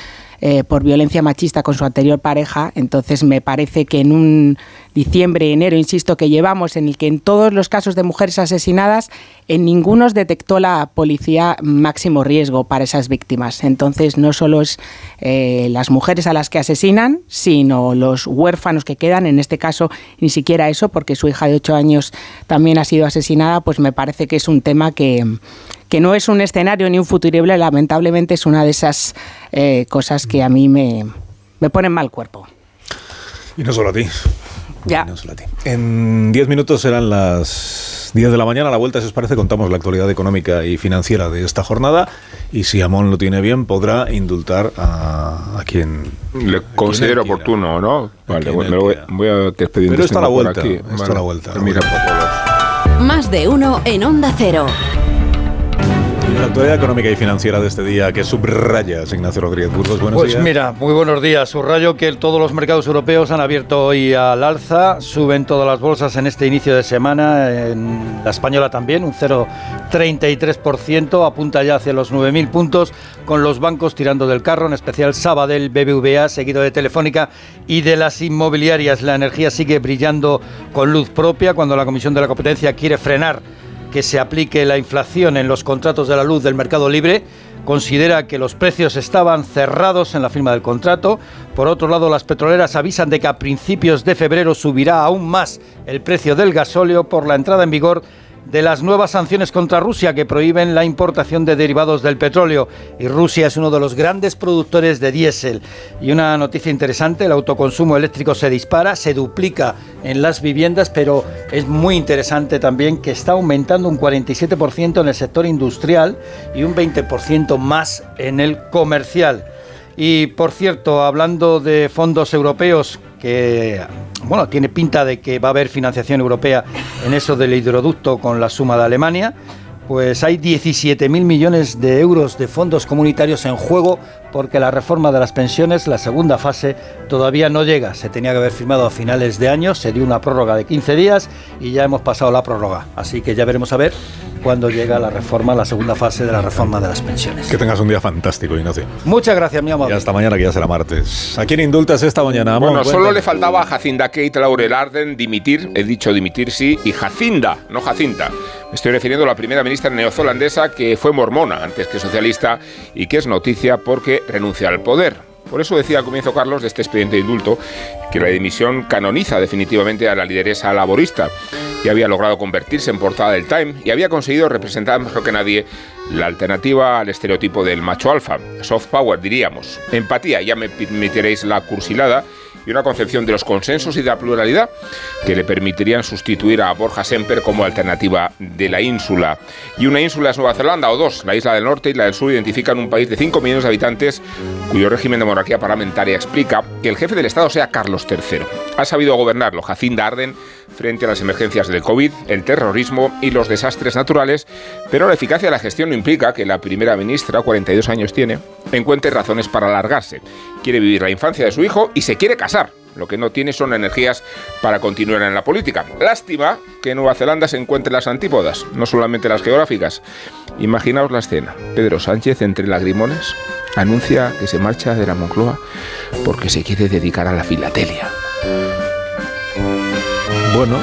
eh, por violencia machista con su anterior pareja. Entonces me parece que en un diciembre, enero, insisto, que llevamos, en el que en todos los casos de mujeres asesinadas, en ninguno detectó la policía máximo riesgo para esas víctimas. Entonces no solo es eh, las mujeres a las que asesinan, sino los huérfanos que quedan, en este caso ni siquiera eso, porque su hija de ocho años también ha sido asesinada, pues me parece que es un tema que que no es un escenario ni un futurible, lamentablemente es una de esas eh, cosas que a mí me, me ponen mal cuerpo. Y no solo a ti. Ya. No solo a ti. En 10 minutos serán las 10 de la mañana. A la vuelta, si os parece, contamos la actualidad económica y financiera de esta jornada. Y si Amón lo tiene bien, podrá indultar a, a quien. Le considero oportuno, ¿no? Vale, voy, voy, a despedir Pero está a la vuelta. Aquí. Está vale. a la vuelta. Mira, Más de uno en Onda Cero. La actualidad económica y financiera de este día que subrayas, Ignacio Rodríguez Burgos. Buenos pues días. mira, muy buenos días. Subrayo que todos los mercados europeos han abierto hoy al alza. Suben todas las bolsas en este inicio de semana. En la española también, un 0,33%. Apunta ya hacia los 9.000 puntos, con los bancos tirando del carro, en especial Sabadell, BBVA, seguido de Telefónica y de las inmobiliarias. La energía sigue brillando con luz propia cuando la Comisión de la Competencia quiere frenar que se aplique la inflación en los contratos de la luz del mercado libre, considera que los precios estaban cerrados en la firma del contrato. Por otro lado, las petroleras avisan de que a principios de febrero subirá aún más el precio del gasóleo por la entrada en vigor de las nuevas sanciones contra Rusia que prohíben la importación de derivados del petróleo. Y Rusia es uno de los grandes productores de diésel. Y una noticia interesante, el autoconsumo eléctrico se dispara, se duplica en las viviendas, pero es muy interesante también que está aumentando un 47% en el sector industrial y un 20% más en el comercial. Y por cierto, hablando de fondos europeos que bueno, tiene pinta de que va a haber financiación europea en eso del hidroducto con la suma de Alemania, pues hay 17.000 millones de euros de fondos comunitarios en juego porque la reforma de las pensiones, la segunda fase, todavía no llega. Se tenía que haber firmado a finales de año, se dio una prórroga de 15 días y ya hemos pasado la prórroga. Así que ya veremos a ver cuándo llega la reforma, la segunda fase de la reforma de las pensiones. Que tengas un día fantástico, Ignacio. Muchas gracias, mi amor. Y hasta mañana, que ya será martes. ¿A quién indultas esta mañana, amor? Bueno, solo le faltaba a Jacinda Kate Laurel Arden dimitir, he dicho dimitir sí, y Jacinda, no Jacinta. Me estoy refiriendo a la primera ministra neozelandesa que fue mormona antes que socialista y que es noticia porque renuncia al poder. Por eso decía al comienzo Carlos de este expediente de indulto que la dimisión canoniza definitivamente a la lideresa laborista y había logrado convertirse en portada del Time y había conseguido representar mejor que nadie la alternativa al estereotipo del macho alfa. Soft power, diríamos. Empatía, ya me permitiréis la cursilada y una concepción de los consensos y de la pluralidad que le permitirían sustituir a Borja Semper como alternativa de la ínsula. Y una ínsula es Nueva Zelanda o dos, la isla del norte y la del sur identifican un país de 5 millones de habitantes cuyo régimen de monarquía parlamentaria explica que el jefe del Estado sea Carlos III. Ha sabido gobernarlo Jacinda Arden frente a las emergencias del COVID, el terrorismo y los desastres naturales, pero la eficacia de la gestión no implica que la primera ministra, 42 años tiene, encuentre razones para alargarse. Quiere vivir la infancia de su hijo y se quiere casar. Lo que no tiene son energías para continuar en la política. Lástima que Nueva Zelanda se encuentre las antípodas, no solamente las geográficas. Imaginaos la escena. Pedro Sánchez, entre lagrimones, anuncia que se marcha de la Moncloa porque se quiere dedicar a la filatelia. bueno,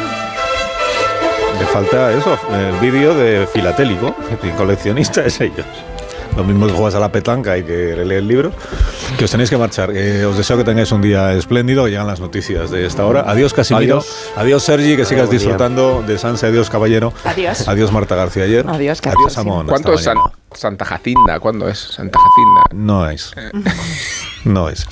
le falta eso, el vídeo de filatélico, coleccionista es ellos. Lo mismo que juegas a la petanca y que lees libros. Que os tenéis que marchar. Eh, os deseo que tengáis un día espléndido. Llegan las noticias de esta hora. Adiós, Casimiro. Adiós, Adiós Sergi, que sigas disfrutando de Sanse. Adiós, caballero. Adiós. Adiós, Marta García ayer. Adiós, Adiós, Amón. ¿Cuánto es Santa Jacinda? ¿Cuándo es Santa Jacinda? No es. No es.